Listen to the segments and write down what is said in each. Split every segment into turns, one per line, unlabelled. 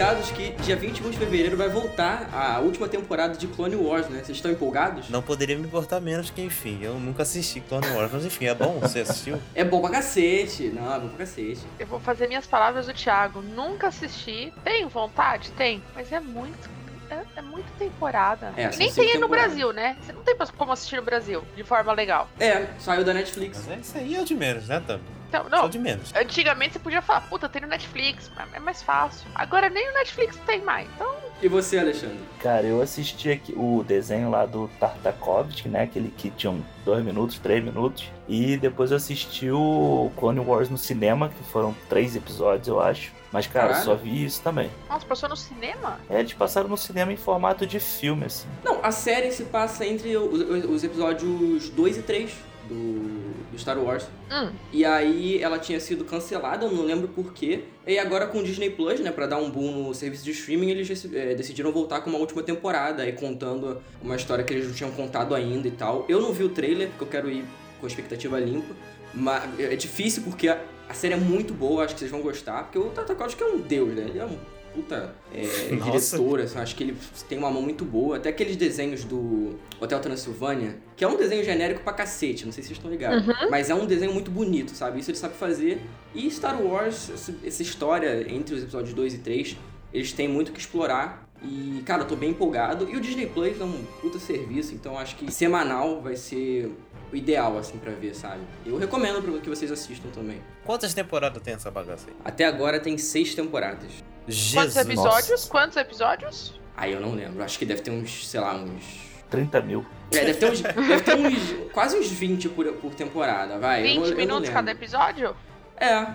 ligados que dia 21 de fevereiro vai voltar a última temporada de Clone Wars, né? Vocês estão empolgados?
Não poderia me importar menos que, enfim, eu nunca assisti Clone Wars, mas enfim, é bom, você assistiu?
É bom pra cacete. Não, é bom pra cacete.
Eu vou fazer minhas palavras do Thiago. Nunca assisti. Tenho vontade? Tem. Mas é muito. É, é muito temporada.
É,
Nem tem aí no. Brasil, né? Você não tem como assistir no Brasil de forma legal.
É, saiu da Netflix.
Mas é, isso aí é o de menos, né, Tam?
Então,
Só
não.
de menos.
Antigamente você podia falar, puta, tem no Netflix, mas é mais fácil. Agora nem no Netflix tem mais. Então,
E você, Alexandre?
Cara, eu assisti aqui o desenho lá do Tartakovsky, né? Aquele que tinha um dois minutos, três minutos. E depois eu assisti o Clone Wars no cinema, que foram três episódios, eu acho. Mas, cara,
Caralho.
só vi isso também.
nossa, passou no cinema?
É, eles passaram no cinema em formato de filme, assim.
Não, a série se passa entre os, os episódios 2 e 3 do, do Star Wars.
Hum.
E aí ela tinha sido cancelada, eu não lembro porquê. E agora com o Disney Plus, né, pra dar um boom no serviço de streaming, eles eh, decidiram voltar com uma última temporada, aí contando uma história que eles não tinham contado ainda e tal. Eu não vi o trailer, porque eu quero ir com a expectativa limpa. Mas é difícil porque a, a série é muito boa, acho que vocês vão gostar. Porque o Tartakovsky é um deus, né? Ele é um puta é, diretor, assim, acho que ele tem uma mão muito boa. Até aqueles desenhos do Hotel Transilvânia, que é um desenho genérico pra cacete, não sei se vocês estão ligados. Mas é um desenho muito bonito, sabe? Isso ele sabe fazer. E Star Wars, essa história entre os episódios 2 e 3, eles têm muito que explorar. E, cara, eu tô bem empolgado. E o Disney Plus é um puta serviço, então acho que semanal vai ser o ideal, assim, pra ver, sabe? Eu recomendo pra que vocês assistam também.
Quantas temporadas tem essa bagaça aí?
Até agora tem seis temporadas.
Quantos
Jesus.
episódios?
Nossa.
Quantos episódios?
Aí eu não lembro. Acho que deve ter uns, sei lá, uns.
30 mil.
É, deve ter uns. deve ter uns. Quase uns 20 por, por temporada, vai.
20
eu eu
minutos cada episódio?
É.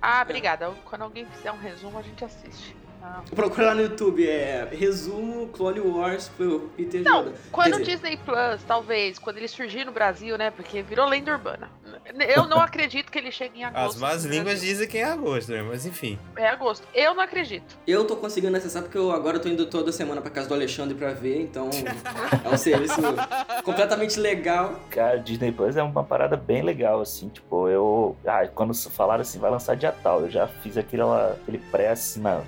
Ah, obrigada. Quando alguém fizer um resumo, a gente assiste. Ah.
Procura lá no YouTube, é. Resumo Clone Wars por Peter
Não,
Jordan.
quando
Quer
o
dizer,
Disney Plus, talvez, quando ele surgir no Brasil, né? Porque virou lenda urbana. Eu não acredito que ele chegue em agosto.
As más
no
línguas
Brasil.
dizem que é agosto, né? Mas enfim.
É agosto. Eu não acredito.
Eu tô conseguindo acessar porque eu agora tô indo toda semana pra casa do Alexandre pra ver, então é um serviço completamente legal.
Cara, Disney Plus é uma parada bem legal, assim. Tipo, eu. Ah, quando falaram assim, vai lançar dia tal, eu já fiz aquela, aquele pré-assina-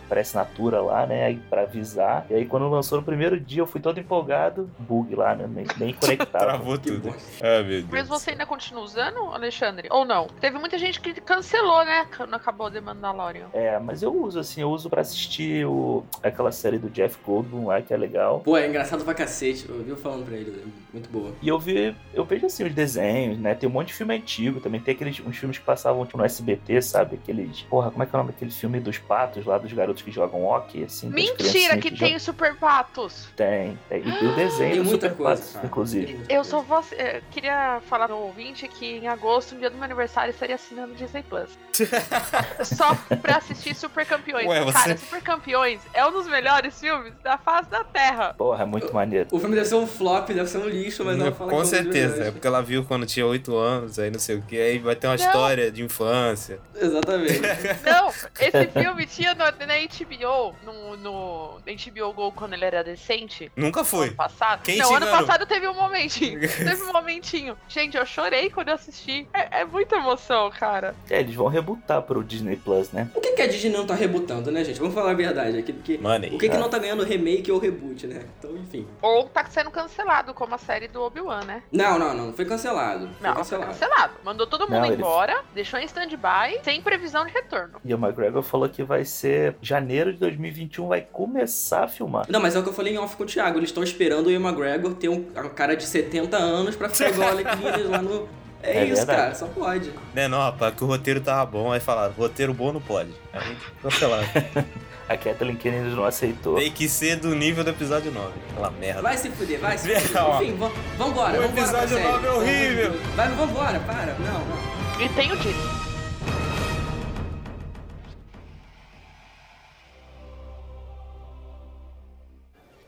pré-assinatura lá, né? Aí pra avisar. E aí, quando lançou no primeiro dia, eu fui todo empolgado. Bug lá, né? Nem, nem conectado.
Travou tudo. Ah, meu Deus.
Mas você ainda continua usando, Alexandre? Ou não? Teve muita gente que cancelou, né? Quando acabou The Mandalorian.
É, mas eu uso, assim, eu uso pra assistir o, aquela série do Jeff Goldblum lá, que é legal.
Pô, é engraçado pra cacete. Eu vi eu falando pra ele, é muito boa.
E eu vi, eu vejo assim os desenhos, né? Tem um monte de filme antigo também. Tem aqueles uns filmes que passavam tipo, no SBT, sabe? Aqueles. Porra, como é que é o nome daquele filme dos patos lá, dos garotos que jogam hockey, assim?
Mentira que
jogam-
tem Super Patos!
Tem, tem. E tem o desenho
Tem
Super
coisa,
Patos,
cara.
inclusive.
Eu só vou. eh, queria falar no ouvinte que em agosto, no dia do meu aniversário, eu estaria assinando o Disney Plus. Só pra assistir Super Campeões.
Ué, você-
Cara, Super Campeões é um dos melhores filmes da face da Terra.
Porra, é muito maneiro.
O filme deve ser um flop, deve ser um lixo, mas ela fala que é
Com
um dos
certeza, é
melhores.
porque ela viu quando tinha 8 anos, aí não sei o que, aí vai ter uma
Não.
história de infância.
Exatamente.
Não, esse filme tinha no, na HBO, no, no na HBO Go quando ele era decente.
Nunca foi.
Ano passado.
Quem
não, ano
enganou?
passado teve um momentinho. teve um momentinho. Gente, eu chorei quando eu assisti. É, é muita emoção, cara.
É, eles vão rebutar pro Disney Plus, né?
O que, que a Disney não tá rebutando, né, gente? Vamos falar a verdade aqui, porque.
Money.
O que, que não tá ganhando remake ou reboot, né? Então, enfim.
Ou tá sendo cancelado, como a série do Obi-Wan, né?
Não, não, não. Foi cancelado. Foi
Não, foi
cancelado.
cancelado. Mandou todo mundo
Não, ele-
embora, deixou em stand-by, sem previsão de retorno.
E o McGregor falou que vai ser janeiro de 2021, vai começar a filmar.
Não, mas é o que eu falei em off com o Thiago. Eles estão esperando o Ian McGregor ter um, um cara de 70 anos pra ficar igual o Alec Guinness lá no. É,
É
isso,
verdade.
cara. Só pode.
Né, não, rapaz, que o roteiro tava bom, aí falaram, roteiro bom não pode. Aí cancelaram.
A Kathleen Kennedy não aceitou.
Tem que ser do nível do episódio 9. Aquela merda.
Vai se fuder, vai se fuder. Enfim, vam- vambora.
O
vambora
episódio
série.
nove é horrível.
Vai, vambora, para. Não, não.
E tem o Disney.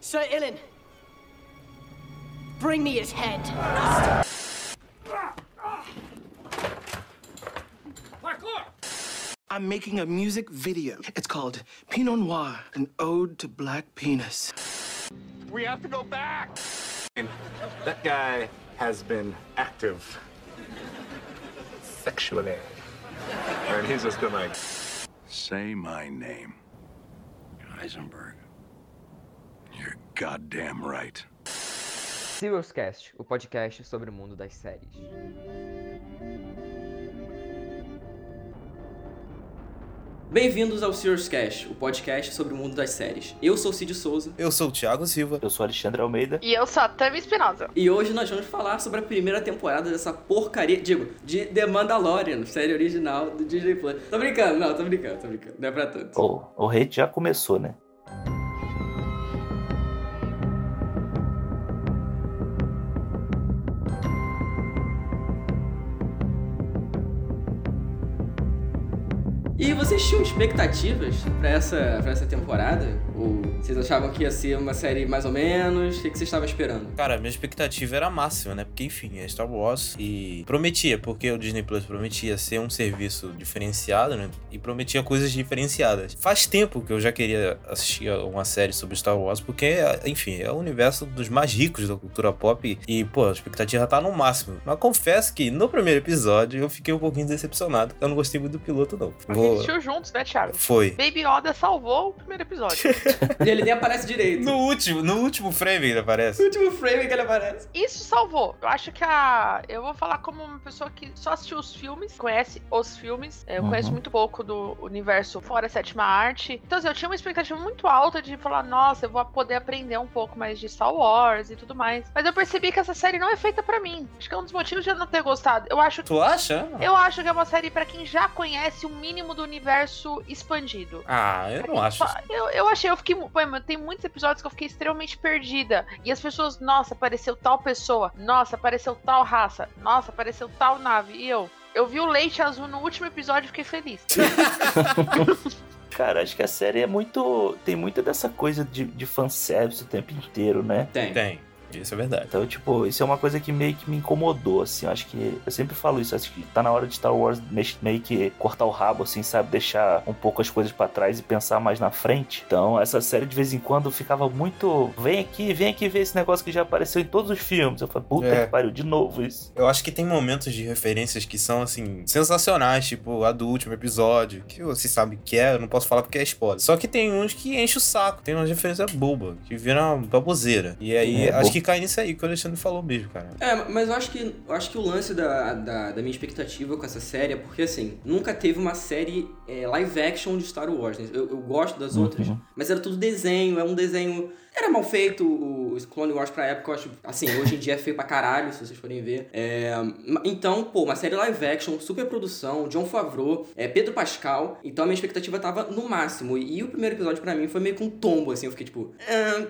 Sir Ilan, bring me his head.
I'm making a music video. It's called Pinot Noir, an ode to black penis.
We have to go back. That guy has been active sexually. And he's just gonna like
Say my name.
Heisenberg. You're goddamn right.
Serious Cast, o podcast sobre o mundo das séries.
Bem-vindos ao Serious Cast, o podcast sobre o mundo das séries. Eu sou Cid Souza
Eu sou o Thiago Silva.
Eu sou Alexandre Almeida.
E eu sou a Tami Espinosa.
e hoje nós vamos falar sobre a primeira temporada dessa porcaria, digo, de The Mandalorian, série original do Disney Plus. Tô brincando, não, tô brincando, tô brincando, não é pra tanto.
O, o hate já começou, né?
Vocês tinham expectativas pra essa, pra essa temporada? Ou vocês achavam que ia ser uma série mais ou menos? O que, que vocês estavam esperando?
Cara, minha expectativa era máxima, né? Porque, enfim, é Star Wars e prometia, porque o Disney Plus prometia ser um serviço diferenciado, né? E prometia coisas diferenciadas. Faz tempo que eu já queria assistir a uma série sobre Star Wars, porque, enfim, é o universo dos mais ricos da cultura pop e, pô, a expectativa tá no máximo. Mas confesso que no primeiro episódio eu fiquei um pouquinho decepcionado, porque eu não gostei muito do piloto, não. Vou-
assistiu juntos, né, Thiago?
Foi.
Baby Yoda salvou o primeiro episódio.
E ele nem aparece direito.
No último, no último frame
No
aparece.
último frame que ele aparece.
Isso salvou. Eu acho que a. Eu vou falar como uma pessoa que só assistiu os filmes, conhece os filmes. Eu
Uhum.
conheço muito pouco do universo fora a sétima arte. Então, assim, eu tinha uma expectativa muito alta de falar, nossa, eu vou poder aprender um pouco mais de Star Wars e tudo mais. Mas eu percebi que essa série não é feita pra mim. Acho que é um dos motivos de eu não ter gostado. Eu acho
Tu acha?
Eu acho que é uma série pra quem já conhece o mínimo do universo expandido.
Ah, eu não acho.
Eu, eu achei, eu fiquei. tem muitos episódios que eu fiquei extremamente perdida. E as pessoas, nossa, apareceu tal pessoa. Nossa, apareceu tal raça. Nossa, apareceu tal nave. E eu. Eu vi o leite azul no último episódio e fiquei feliz.
Cara, acho que a série é muito. Tem muita dessa coisa de, de fanservice o tempo inteiro, né?
Tem.
Tem. Isso é verdade.
Então, tipo, isso é uma coisa que meio que me incomodou, assim. Eu acho que. Eu sempre falo isso, acho que tá na hora de Star Wars meio que cortar o rabo, assim, sabe? Deixar um pouco as coisas pra trás e pensar mais na frente. Então, essa série de vez em quando ficava muito. Vem aqui, vem aqui ver esse negócio que já apareceu em todos os filmes. Eu falei, puta
É.
que pariu, de novo isso.
Eu acho que tem momentos de referências que são, assim, sensacionais, tipo a do último episódio, que você sabe que é, eu não posso falar porque é spoiler. Só que tem uns que enche o saco, tem umas referências bobas, que viram baboseira. E aí,
É,
acho
bo-
que cai nisso aí que o Alexandre falou mesmo, cara.
É, mas eu acho que, eu acho que o lance da, da, da minha expectativa com essa série é porque, assim, nunca teve uma série é, live action de Star Wars. Né? Eu, eu gosto das outras,
Uhum.
mas era tudo desenho, é um desenho. Era mal feito, o Clone Wars pra época, eu acho. Assim, hoje em dia é feio pra caralho, se vocês forem ver. É, então, pô, uma série live action, super produção, John Favreau, é, Pedro Pascal. Então a minha expectativa tava no máximo. E, o primeiro episódio pra mim foi meio que um tombo, assim. Eu fiquei tipo. "Ah",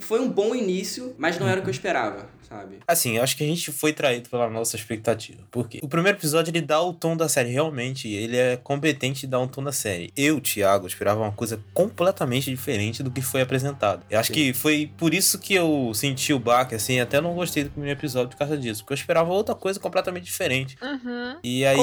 foi um bom início, mas não era o que eu esperava, sabe?
Assim, eu acho que a gente foi traído pela nossa expectativa. Por quê? O primeiro episódio ele dá o tom da série, realmente. Ele é competente em dar um tom da série. Eu, Thiago, esperava uma coisa completamente diferente do que foi apresentado. Eu acho
Sim.
que foi por isso que eu senti o baque, assim, até não gostei do primeiro episódio por causa disso. Porque eu esperava outra coisa completamente diferente.
Uhum.
E aí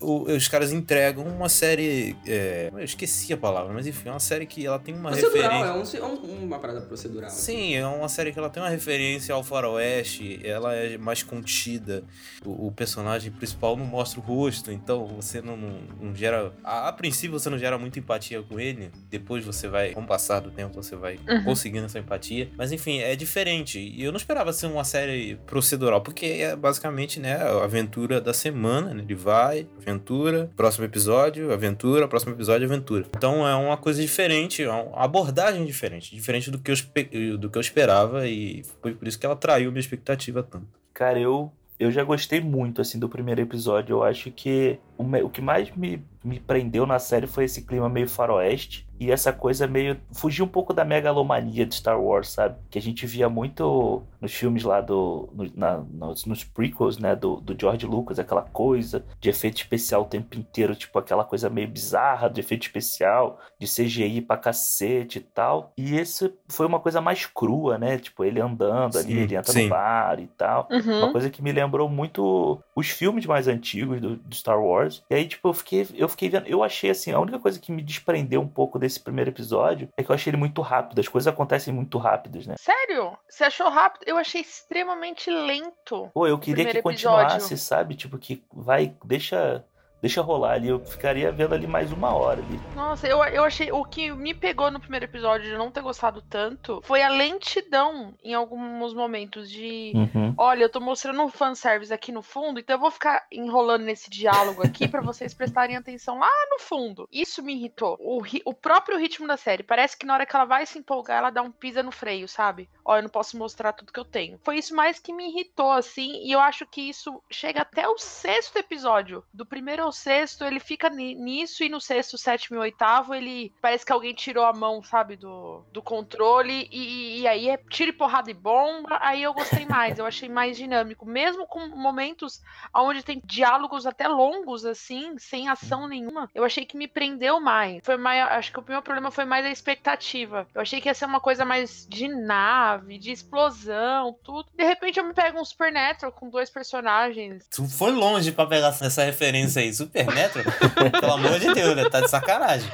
o- os caras entregam uma série. é, eu esqueci a palavra, mas enfim, é uma série que ela tem uma
Procedural,
referência.
é, um, é um- uma parada procedural.
Sim, é uma série que ela tem uma referência ao faroeste, ela é mais contida, o, o personagem principal não mostra o rosto, então você não, não, não gera... A, a princípio você não gera muita empatia com ele, depois você vai, com o passar do tempo, você vai
Uhum.
conseguindo essa empatia, mas enfim, é diferente, e eu não esperava ser uma série procedural, porque é basicamente, né, a aventura da semana, né, ele vai, aventura, próximo episódio, aventura, próximo episódio, aventura. Então é uma coisa diferente, é uma abordagem diferente, diferente do que eu, do que eu esperava e foi por isso que ela traiu minha expectativa tanto.
Cara, eu, eu já gostei muito, assim, do primeiro episódio. Eu acho que o, me- o que mais me, me prendeu na série foi esse clima meio faroeste. E essa coisa meio. Fugir um pouco da megalomania de Star Wars, sabe? Que a gente via muito nos filmes lá do. no- na- nos, nos prequels, né? Do, do George Lucas, aquela coisa de efeito especial o tempo inteiro, tipo aquela coisa meio bizarra de efeito especial, de CGI pra cacete e tal. E esse foi uma coisa mais crua, né? Tipo, ele andando ali,
Sim,
ele entra
sim.
no bar e tal. Uma
Uhum.
coisa que me lembrou muito os filmes mais antigos do, do Star Wars. E aí, tipo, eu fiquei, eu fiquei vendo. Eu achei assim, a única coisa que me desprendeu um pouco desse primeiro episódio é que eu achei ele muito rápido. As coisas acontecem muito rápidas, né?
Sério? Você achou rápido? Eu achei extremamente lento.
Pô, eu queria que
primeiro episódio.
continuasse, sabe? Tipo, que vai, deixa. Deixa rolar ali. Eu ficaria vendo ali mais uma hora ali.
Nossa, eu, eu achei. O que me pegou no primeiro episódio de não ter gostado tanto foi a lentidão em alguns momentos de.
Uhum.
Olha, eu tô mostrando um fanservice aqui no fundo, então eu vou ficar enrolando nesse diálogo aqui pra vocês prestarem atenção lá no fundo. Isso me irritou. O, ri- o próprio ritmo da série. Parece que na hora que ela vai se empolgar, ela dá um pisa no freio, sabe? Ó, eu não posso mostrar tudo que eu tenho. Foi isso mais que me irritou, assim, e eu acho que isso chega até o sexto episódio. Do primeiro ao sexto, ele fica ni- nisso, e no sexto, sétimo e oitavo, ele parece que alguém tirou a mão, sabe, do, do controle, e, e aí é tiro e porrada e bomba. Aí eu gostei mais, eu achei mais dinâmico. Mesmo com momentos onde tem diálogos até longos, assim, sem ação nenhuma, eu achei que me prendeu mais. Foi mais. Acho que o meu problema foi mais a expectativa. Eu achei que ia ser uma coisa mais de nave, de explosão, tudo. De repente eu me pego um Supernatural com dois personagens.
Tu foi longe pra pegar essa referência aí. Supernatural? Pelo amor de Deus, né? Tá de sacanagem.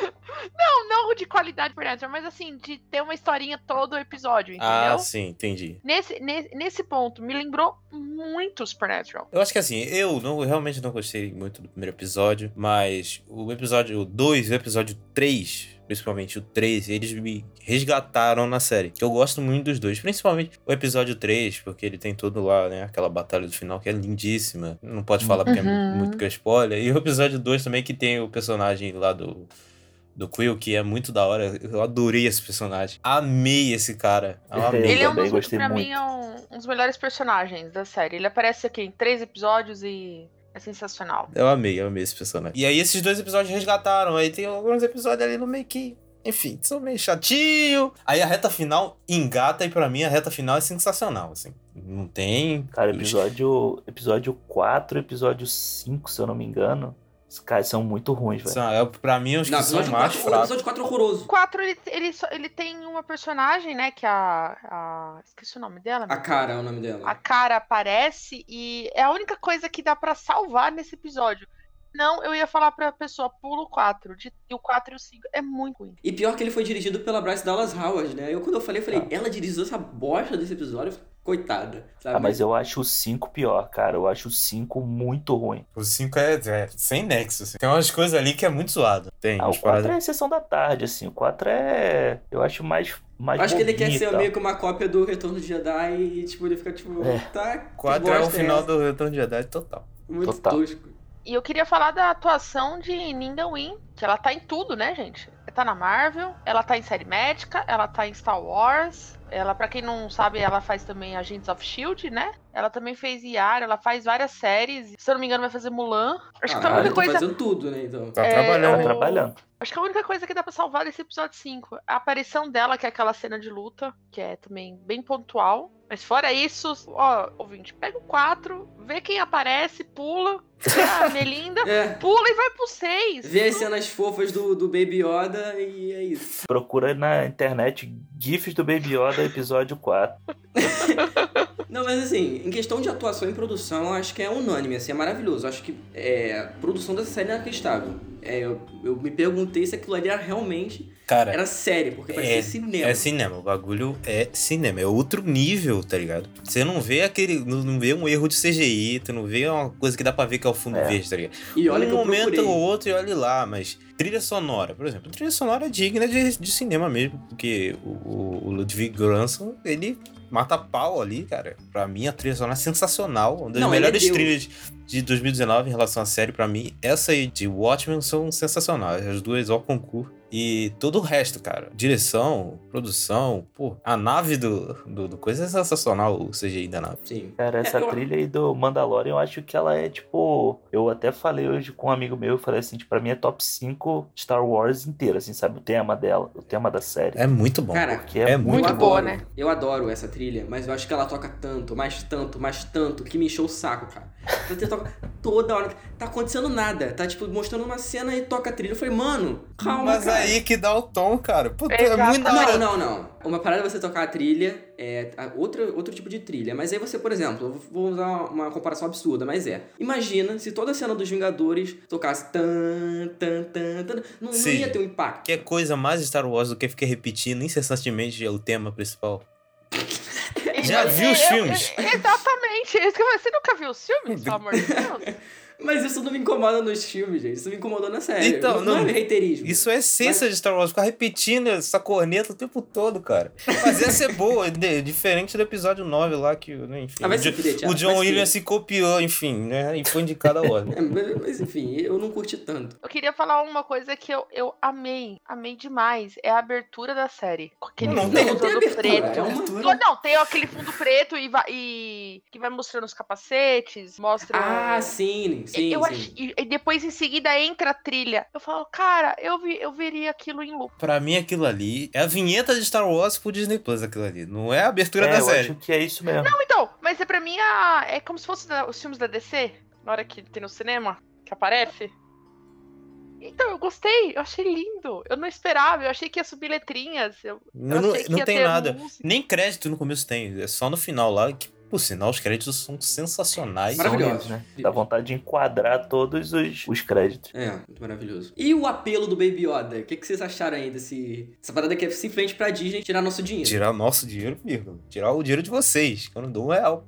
Não, não de qualidade Supernatural, mas assim, de ter uma historinha todo o episódio, entendeu?
Ah, sim, entendi.
Nesse, nesse, nesse ponto, me lembrou muito Supernatural.
Eu acho que assim, eu não, eu realmente não gostei muito do primeiro episódio, mas o episódio 2 e o episódio 3, principalmente o 3, eles me resgataram na série. Que eu gosto muito dos dois, principalmente o episódio 3, porque ele tem todo lá, né, aquela batalha do final que é lindíssima. Não pode falar porque é
Uhum.
muito que é spoiler. E o episódio 2 também que tem o personagem lá do do Quill, que é muito da hora. Eu adorei esse personagem. Amei esse cara. Eu amei.
Ele é um dos, pra
muito.
mim, é um, um dos melhores personagens da série. Ele aparece aqui em três episódios e é sensacional.
Eu amei, eu amei esse personagem. E aí esses dois episódios resgataram. Aí tem alguns episódios ali no meio que. Enfim, são meio chatinho. Aí a reta final engata e pra mim a reta final é sensacional, assim. Não tem.
Cara, episódio, episódio 4, episódio 5, se eu não me engano. Os caras são muito ruins, velho.
São, é, pra mim, os
Não,
que são
episódio
mais
4, o
fracos.
episódio 4 é horroroso.
O 4, ele, ele, ele tem uma personagem, né, que é a, a... Esqueci o nome dela.
A
meu Deus.
cara é o nome dela.
A cara aparece e é a única coisa que dá pra salvar nesse episódio. Não, eu ia falar pra pessoa, pula o 4. De, e o 4 e o 5 é muito ruim.
E pior que ele foi dirigido pela Bryce Dallas Howard, né? Eu quando eu falei, eu falei,
Ah.
ela dirigiu essa bosta desse episódio, coitada, sabe?
Ah, mas eu acho o 5 pior, cara. Eu acho o 5 muito ruim.
O 5 é, é sem nexo, assim. Tem umas coisas ali que é muito zoado. Tem,
Ah, o
umas
4
paradas-
é a sessão da tarde, assim. O 4 é. Eu acho mais. mais
Acho que ele quer ser meio que uma cópia do Retorno de Jedi e, tipo, ele fica tipo,
É.
tá. que
4 é o
bosta
final
essa?
do Retorno de Jedi total.
Muito
Total.
tosco.
E eu queria falar da atuação de Ninda Win, que ela tá em tudo, né, gente? Ela tá na Marvel, ela tá em série médica, ela tá em Star Wars. Ela, pra quem não sabe, ela faz também Agents of Shield, né? Ela também fez Yara, ela faz várias séries. Se eu não me engano, vai fazer Mulan. Acho que a
Caralho,
única
tá
coisa.
fazendo tudo, né, então.
Tá
É,
trabalhando.
Tá
o-
trabalhando.
Acho que a única coisa que dá pra salvar desse episódio 5 é a aparição dela, que é aquela cena de luta, que é também bem pontual. Mas fora isso, ó, ouvinte, pega o 4, vê quem aparece, pula, a Melinda,
É.
pula e vai pro 6.
Vê as cenas fofas do, do Baby Yoda e é isso.
Procura na internet GIFs do Baby Yoda, episódio 4.
Não, mas assim, em questão de atuação e produção, acho que é unânime, assim, é maravilhoso. Acho que é, a produção dessa série é inacreditável. É, eu, eu me perguntei se aquilo ali era realmente
Cara,
era série, porque parecia cinema.
É cinema, o bagulho é cinema, é outro nível, tá ligado? Você não vê aquele. Não não vê um erro de CGI, tu não vê uma coisa que dá pra ver que é o fundo
É.
verde, tá ligado?
E olha
um
que eu
momento ou outro e olhe lá, mas trilha sonora, por exemplo, trilha sonora é digna de, de cinema mesmo, porque o, o- o Ludwig Göransson, ele mata pau ali, cara. Pra mim, a trilha sonora é sensacional, uma das
Não, é
melhores
Deus.
trilhas de 2019 em relação à série, pra mim, essa aí de Watchmen são sensacionais, as duas ao concurso. E todo o resto, cara. Direção, produção, pô, a nave do, do, do coisa é sensacional, o CGI da nave.
Sim.
Cara, essa
É, eu-
trilha aí do Mandalorian, eu acho que ela é tipo. Eu até falei hoje com um amigo meu, eu falei assim, tipo, pra mim é top 5 Star Wars inteira, assim, sabe? O tema dela, o tema da série.
É muito bom.
Cara,
Porque é,
é
muito
muito
eu
boa,
adoro,
né?
Eu adoro essa trilha, mas eu acho que ela toca tanto, mais tanto, mais tanto, que me encheu o saco, cara. Você toca toda hora. Tá acontecendo nada. Tá, tipo, mostrando uma cena e toca a trilha. Eu falei, mano, calma,
Mas
cara.
aí que dá o tom, cara. Puta, é
Exatamente.
muito da hora.
Não, não, não. Uma parada é você tocar a trilha, é outro, outro tipo de trilha. Mas aí você, por exemplo, eu vou usar uma comparação absurda, mas é. Imagina se toda a cena dos Vingadores tocasse tan, tan, tan, tan. Não, não ia ter um impacto.
Que é coisa mais Star Wars do que ficar repetindo incessantemente o tema principal. Já
É,
viu os
é,
filmes?
é, Exatamente. é. Você nunca viu os filmes, pelo amor de Deus?
Mas isso não me incomoda nos filmes, gente. Isso me incomodou na série.
Então,
não, não é reiterismo.
Isso é essência de Star Wars, ficar repetindo essa corneta o tempo todo, cara. Mas ia ser boa, de- diferente do episódio 9 lá, que, né, enfim.
Ah,
o, o John Williams se copiou, enfim, né? E foi indicado a Oscar.
É, mas, mas, enfim, eu não curti tanto.
Eu queria falar uma coisa que eu, eu amei, amei demais. É a abertura da série. Com aquele
Não
fundo
tem-
não tem
todo
abertura,
preto.
é uma-
Não, tem aquele fundo preto e, vai- e- que vai mostrando os capacetes, mostra.
Ah, sim, sim,
eu
sim.
ach- e, e depois em seguida entra a trilha. Eu falo, cara, eu, vi, eu veria aquilo em loop.
Pra mim, aquilo ali é a vinheta de Star Wars pro Disney Plus, aquilo ali. Não é a abertura
É,
da
eu
série.
acho que é isso mesmo.
Não, então, mas é pra mim a, é como se fosse da- os filmes da DC, na hora que tem no cinema, que aparece. Então, eu gostei, eu achei lindo. Eu não esperava, eu achei que ia subir letrinhas. Eu, eu
Não, não,
achei que
não
ia
tem
ter
nada.
música.
Nem crédito no começo tem. É só no final lá que, por sinal, os créditos são sensacionais.
São
Maravilhoso.
lindos, né? Dá vontade de enquadrar todos os, os créditos.
É, muito maravilhoso. E o apelo do Baby Yoda? O que, que vocês acharam aí desse... Essa parada que é simplesmente pra Disney tirar nosso dinheiro.
Tirar nosso dinheiro, vírgula. Tirar o dinheiro de vocês, que eu não dou um real.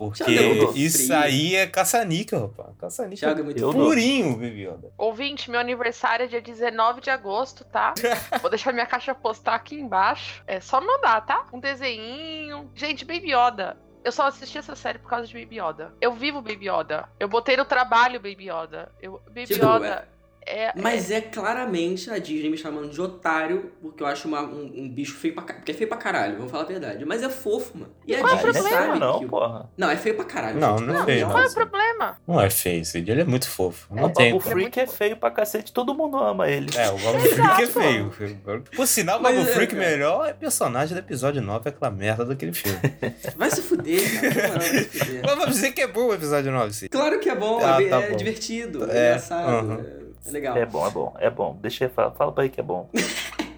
Porque
Thiago, dou
isso aí é caça-níquel, rapaz. Caça-níquel
Thiago é muito
Eu dou.
purinho, Baby Yoda.
Ouvinte, meu aniversário é dia 19 de agosto, tá? Vou deixar minha caixa postal aqui embaixo. É só mandar, tá? Um desenhinho. Gente, Baby Yoda. Eu só assisti essa série por causa de Baby Yoda. Eu vivo Baby Yoda. Eu botei no trabalho Baby Yoda. Eu, Baby
Tipo,
Yoda é...
Mas é claramente a Disney me chamando de otário, porque eu acho uma- um, um bicho feio pra caralho. Porque é feio pra caralho, vamos falar a verdade. Mas é fofo, mano. E a
Qual é o
Disney
problema?
sabe
não,
que... o-
porra.
Não, é feio pra caralho.
Não,
gente.
não é
Pelo
feio,
amor
Qual é o problema?
Não é feio, esse dia ele é muito fofo. Não
o
tem.
Ele é
Freak é feio pra cacete, todo mundo ama ele.
É, o Babu Freak é feio. Por sinal, o Babu
é,
Freak melhor é personagem do episódio 9, é aquela merda daquele filme.
Vai se fuder, cara. Vai se fuder.
Mas vamos dizer que é bom o episódio 9, sim.
Claro que é bom,
Ah,
é,
tá
é
bom.
divertido, é,
É,
engraçado,
aham.
É, é legal.
É bom, é bom, é bom. Deixa eu falar, fala pra ele que é bom.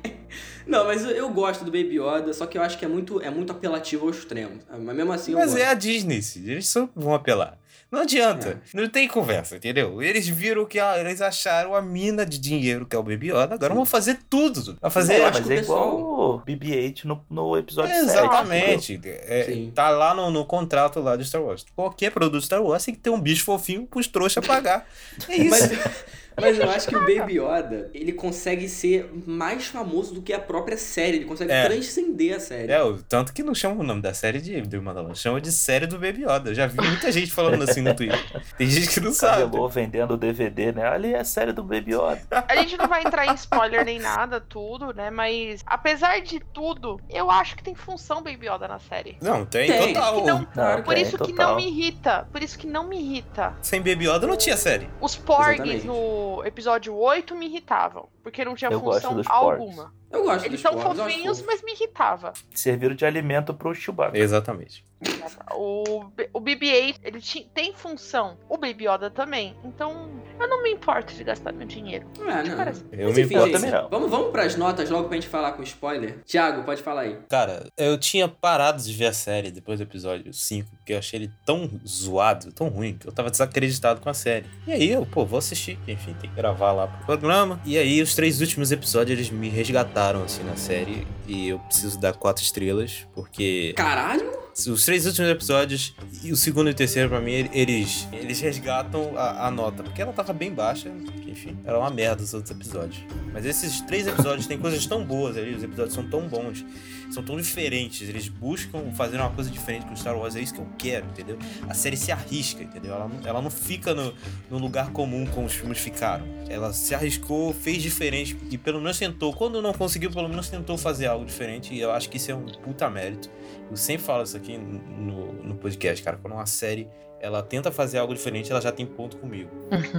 Não, mas eu, gosto do Baby Yoda, só que eu acho que é muito, é muito apelativo ao extremo. Mas mesmo assim eu
Mas
gosto.
é a Disney. Eles só vão apelar. Não adianta. Não tem conversa, entendeu? Eles viram que ah, eles acharam a mina de dinheiro que é o Baby Yoda. Agora vão fazer tudo. Vai fazer.
É, mas é
pessoal-
igual o BB-8 no, no episódio 7.
Exatamente. É,
Sim.
tá lá no, no contrato lá de Star Wars. Qualquer produto Star Wars tem que ter um bicho fofinho pros trouxas pagar. É isso.
Mas, mas eu acho que o Baby Yoda, ele consegue ser mais famoso do que a própria série. Ele consegue
É.
transcender a série.
É, o tanto que não chama o nome da série de do Mandalorian, chama de série do Baby Yoda. Eu já vi muita gente falando assim no Twitter. Tem gente que não sabe.
Cabelô vendendo o DVD, né? Ali é a série do Baby Yoda.
A gente não vai entrar em spoiler nem nada, tudo, né? Mas, apesar de tudo, eu acho que tem função Baby Yoda na série.
Não, tem,
Tem.
total.
Que não-
Claro,
Por
tem,
isso que
total.
não me irrita. Por isso que não me irrita.
Sem Baby Yoda não tinha série.
Os porgs
Exatamente.
Episódio 8 me irritavam. Porque não tinha
Eu gosto
função alguma.
Eu gosto
Eles
dos
são
eu
fofinhos, mas me irritava.
Serviram de alimento pro Chewbacca.
Exatamente.
O, o BB-8, ele ti- tem função. O Baby Yoda também. Então, eu não me importo de gastar meu dinheiro.
Ah, não.
Parece-
Eu
Mas
me
enfim,
importo
gente,
também não.
vamos, vamos pras notas logo pra gente falar com spoiler. Tiago, pode falar aí.
Cara, eu tinha parado de ver a série depois do episódio 5, porque eu achei ele tão zoado, tão ruim, que eu tava desacreditado com a série. E aí eu, pô, vou assistir. Enfim, tem que gravar lá pro programa. E aí os três últimos episódios, eles me resgataram, assim, na série. E eu preciso dar quatro estrelas, porque
Caralho?
os três últimos episódios e o segundo e o terceiro, pra mim, eles, eles resgatam a, a nota. Porque ela tava bem baixa, que, enfim, era uma merda os outros episódios. Mas esses três episódios têm coisas tão boas ali, os episódios são tão bons, são tão diferentes. Eles buscam fazer uma coisa diferente com Star Wars, é isso que eu quero, entendeu? A série se arrisca, entendeu? Ela não, ela não fica no, no lugar comum como os filmes ficaram. Ela se arriscou, fez diferente e pelo menos tentou. Quando não conseguiu, pelo menos tentou fazer algo diferente. E eu acho que isso é um puta mérito. Eu sempre falo isso aqui no, no podcast, cara. Quando uma série ela tenta fazer algo diferente, ela já tem ponto comigo.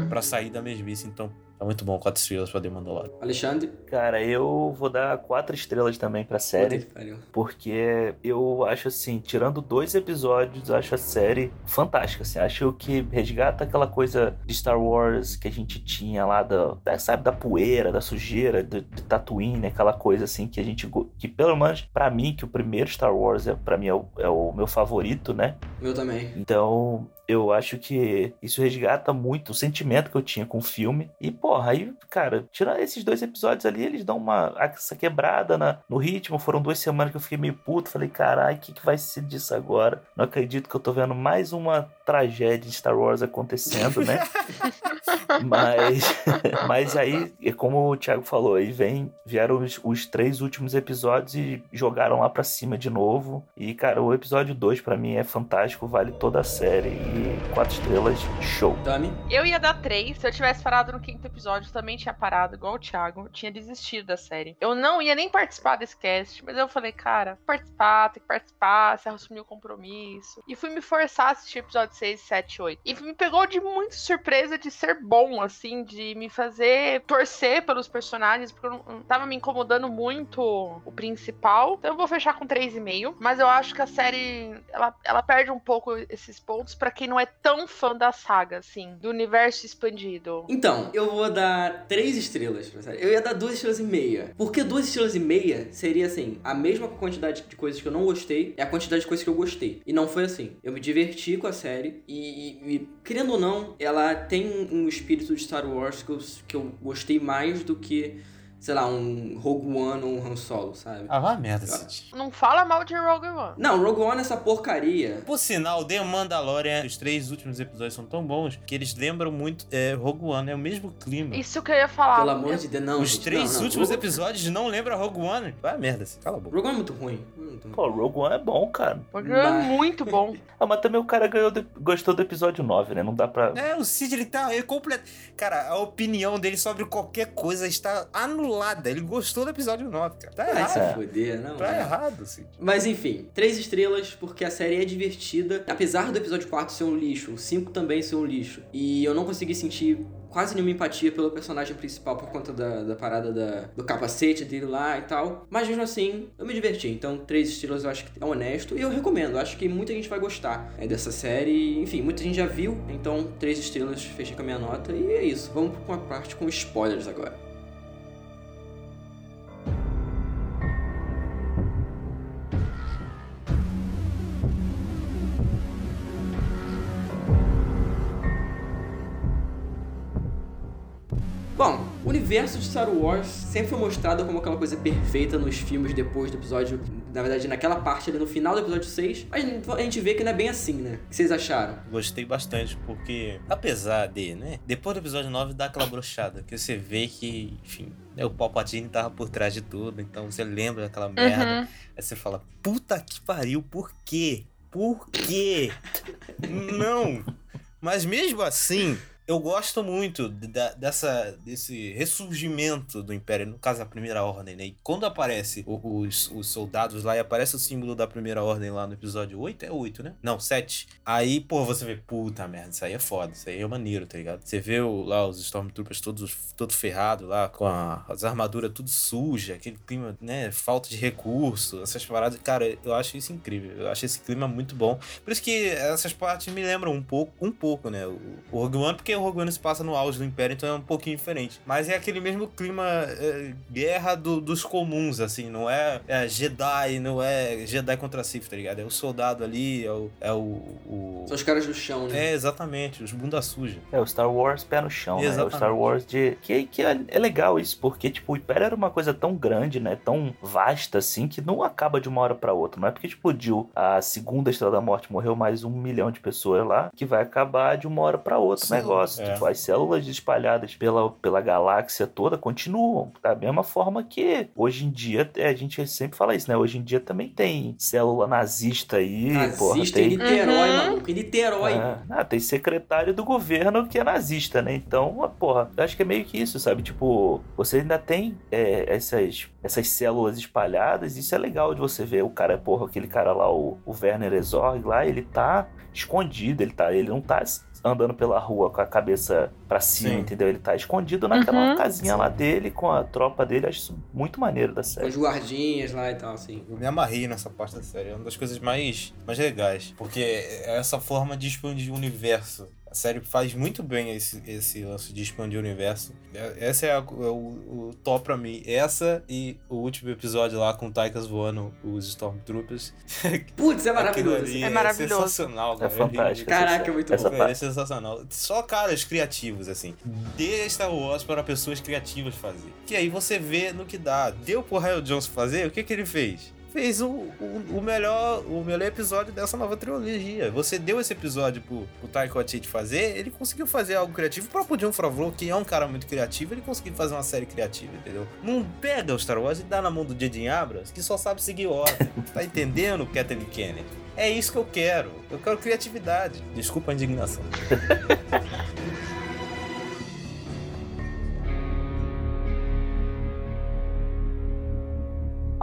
Pra sair da mesmice, então tá muito bom. Quatro estrelas pra The Mandalorian.
Alexandre?
Cara, eu vou dar quatro estrelas também pra série. Porque eu acho assim, tirando dois episódios, eu acho a série fantástica. Assim, acho que resgata aquela coisa de Star Wars que a gente tinha lá, da, da- sabe, da poeira, da sujeira, de, de Tatooine, aquela coisa assim que a gente. Que pelo menos pra mim, que o primeiro Star Wars é, pra mim é o, é o meu favorito, né?
Meu também.
Então, eu acho que isso resgata muito o sentimento que eu tinha com o filme. E, porra, aí, cara, tirando esses dois episódios ali, eles dão uma essa quebrada na, no ritmo. Foram duas semanas que eu fiquei meio puto. Falei, caralho, o que, que vai ser disso agora? Não acredito que eu tô vendo mais uma tragédia de Star Wars acontecendo, né? mas, mas aí, é como o Thiago falou, aí vem, vieram os, os três últimos episódios e jogaram lá pra cima de novo. E, cara, o episódio 2 pra mim é fantástico, vale toda a série. E quatro estrelas, show.
Tami?
Eu ia dar três. Se eu tivesse parado no quinto episódio, também tinha parado, igual o Thiago. Tinha desistido da série. Eu não ia nem participar desse cast, mas eu falei, cara, participar, tem que participar, se assumir o compromisso. E fui me forçar a assistir episódio 6, 7, 8. E me pegou de muita surpresa de ser bom, assim, de me fazer torcer pelos personagens, porque eu não, tava me incomodando muito o principal. Então eu vou fechar com 3,5. Mas eu acho que a série, ela, ela perde um pouco esses pontos pra quem não é tão fã da saga, assim, do universo expandido.
Então, eu vou dar três estrelas pra série. Eu ia dar duas estrelas e meia. Porque duas estrelas e meia seria, assim, a mesma quantidade de coisas que eu não gostei é a quantidade de coisas que eu gostei. E não foi assim. Eu me diverti com a série e, e- e, querendo ou não, ela tem um espírito de Star Wars que eu, que eu gostei mais do que, sei lá, um Rogue One ou um Han Solo, sabe?
Ah, vá merda, Cid.
Não fala mal de Rogue One.
Não, Rogue One é essa porcaria.
Por sinal, The Mandalorian, os três últimos episódios são tão bons que eles lembram muito é, Rogue One, é o mesmo clima.
Isso que eu ia falar.
Pelo amor de Deus, não.
Os
gente,
três
não, não.
últimos
Rogue...
episódios não lembram Rogue One. Vai merda, Cid. cala a boca.
Rogue One é muito ruim. Muito ruim.
Pô, Rogue One é bom, cara.
Rogue One é
Mas-
muito bom.
Ah, mas também o cara ganhou de- gostou do episódio 9, né? Não dá pra.
É, o Cid, ele tá ele completo. Cara, a opinião dele sobre qualquer coisa está anulada. Ele gostou do episódio 9, cara. Tá
Vai
errado.
se fuder, não.
Tá
é.
errado, Cid.
Mas enfim, três estrelas porque a série é divertida. Apesar do episódio 4 ser um lixo, o 5 também ser um lixo. E eu não consegui sentir quase nenhuma empatia pelo personagem principal por conta da, da parada da- do capacete dele lá e tal. Mas mesmo assim, eu me diverti. Então, três estrelas eu acho que é honesto. E eu recomendo. Acho que muita gente vai gostar é, dessa série. Enfim, muita gente já viu. Então, três estrelas, fechei com a minha nota. E é isso. Vamos pra uma parte com spoilers agora. Bom, o universo de Star Wars sempre foi mostrado como aquela coisa perfeita nos filmes depois do episódio. Na verdade, naquela parte ali no final do episódio 6. Mas a gente vê que não é bem assim, né? O que vocês acharam?
Gostei bastante, porque apesar de, né? Depois do episódio 9 dá aquela brochada, que você vê que, enfim, né, o Palpatine tava por trás de tudo, então você lembra daquela merda.
Uhum.
Aí você fala, puta que pariu, por quê? Por quê? Não! Mas mesmo assim, eu gosto muito da- dessa, desse ressurgimento do Império, no caso a Primeira Ordem, né? E quando aparece os, os soldados lá e aparece o símbolo da Primeira Ordem lá no episódio 8, é 8, né? Não, 7. Aí, pô, você vê, puta merda, isso aí é foda, isso aí é maneiro, tá ligado? Você vê o- lá os Stormtroopers todos todo ferrado lá, com a- as armaduras tudo suja, aquele clima, né? Falta de recurso, essas paradas. Cara, eu acho isso incrível. Eu acho esse clima muito bom. Por isso que essas partes me lembram um pouco, um pouco, né? O, o Rogue One, porque o Rogue One se passa no auge do Império, então é um pouquinho diferente. Mas é aquele mesmo clima é, guerra do- dos comuns, assim, não é, é Jedi, não é Jedi contra Sith, tá ligado? É o soldado ali, é o. É o, o-
São os caras do chão, né?
É, exatamente, os bunda suja.
É o Star Wars pé no chão, né? É o
Exatamente.
Star Wars de. Que, que é, é legal isso, porque, tipo, o Império era uma coisa tão grande, né? Tão vasta assim, que não acaba de uma hora pra outra. Não é porque explodiu a segunda Estrela da Morte, morreu mais um milhão de pessoas lá, que vai acabar de uma hora pra outra o
Sim,
negócio.
é.
Tipo, as células espalhadas pela, pela galáxia toda continuam. Da mesma forma que hoje em dia, é, a gente sempre fala isso, né? Hoje em dia também tem célula nazista aí, porra.
Nazista em
Tem,
Niterói,
Uhum.
maluco. Em Niterói.
é. Ah, tem secretário do governo que é nazista, né? Então, ah, porra, eu acho que é meio que isso, sabe? Tipo, você ainda tem é, essas, essas células espalhadas, isso é legal de você ver. O cara, porra, aquele cara lá, o, o Werner Herzog lá, ele tá escondido, ele, tá, ele não tá andando pela rua com a cabeça pra cima,
Sim.
entendeu? Ele tá escondido naquela
Uhum.
casinha
Sim.
lá dele com a tropa dele. Acho isso muito maneiro da
Com
série.
os guardinhas lá e tal, assim.
Eu me amarrei nessa parte da série. É uma das coisas mais, mais legais. Porque é essa forma de expandir o universo. A série faz muito bem esse, esse lance de expandir o universo. É- Essa é, a- é o, o top pra mim. Essa e o último episódio lá com o Taikas voando os Stormtroopers.
Putz, é maravilhoso.
ali
É maravilhoso.
sensacional,
É
cara.
fantástico.
Caraca, é muito
essa
bom.
Pô, é sensacional. Só caras criativos, assim. Dê Star Wars para pessoas criativas fazer. Que aí você vê no que dá. Deu pro Ryan Johnson fazer, o que que ele fez? Fez o, o, o melhor, o melhor episódio dessa nova trilogia. Você deu esse episódio pro, pro Taika Waititi fazer, ele conseguiu fazer algo criativo. O próprio John Favreau, que é um cara muito criativo, ele conseguiu fazer uma série criativa, entendeu? Não pega o Star Wars e dá na mão do J.J. Abrams, que só sabe seguir ordem. tá entendendo, Kathleen Kennedy? É isso que eu quero. Eu quero criatividade. Desculpa a indignação.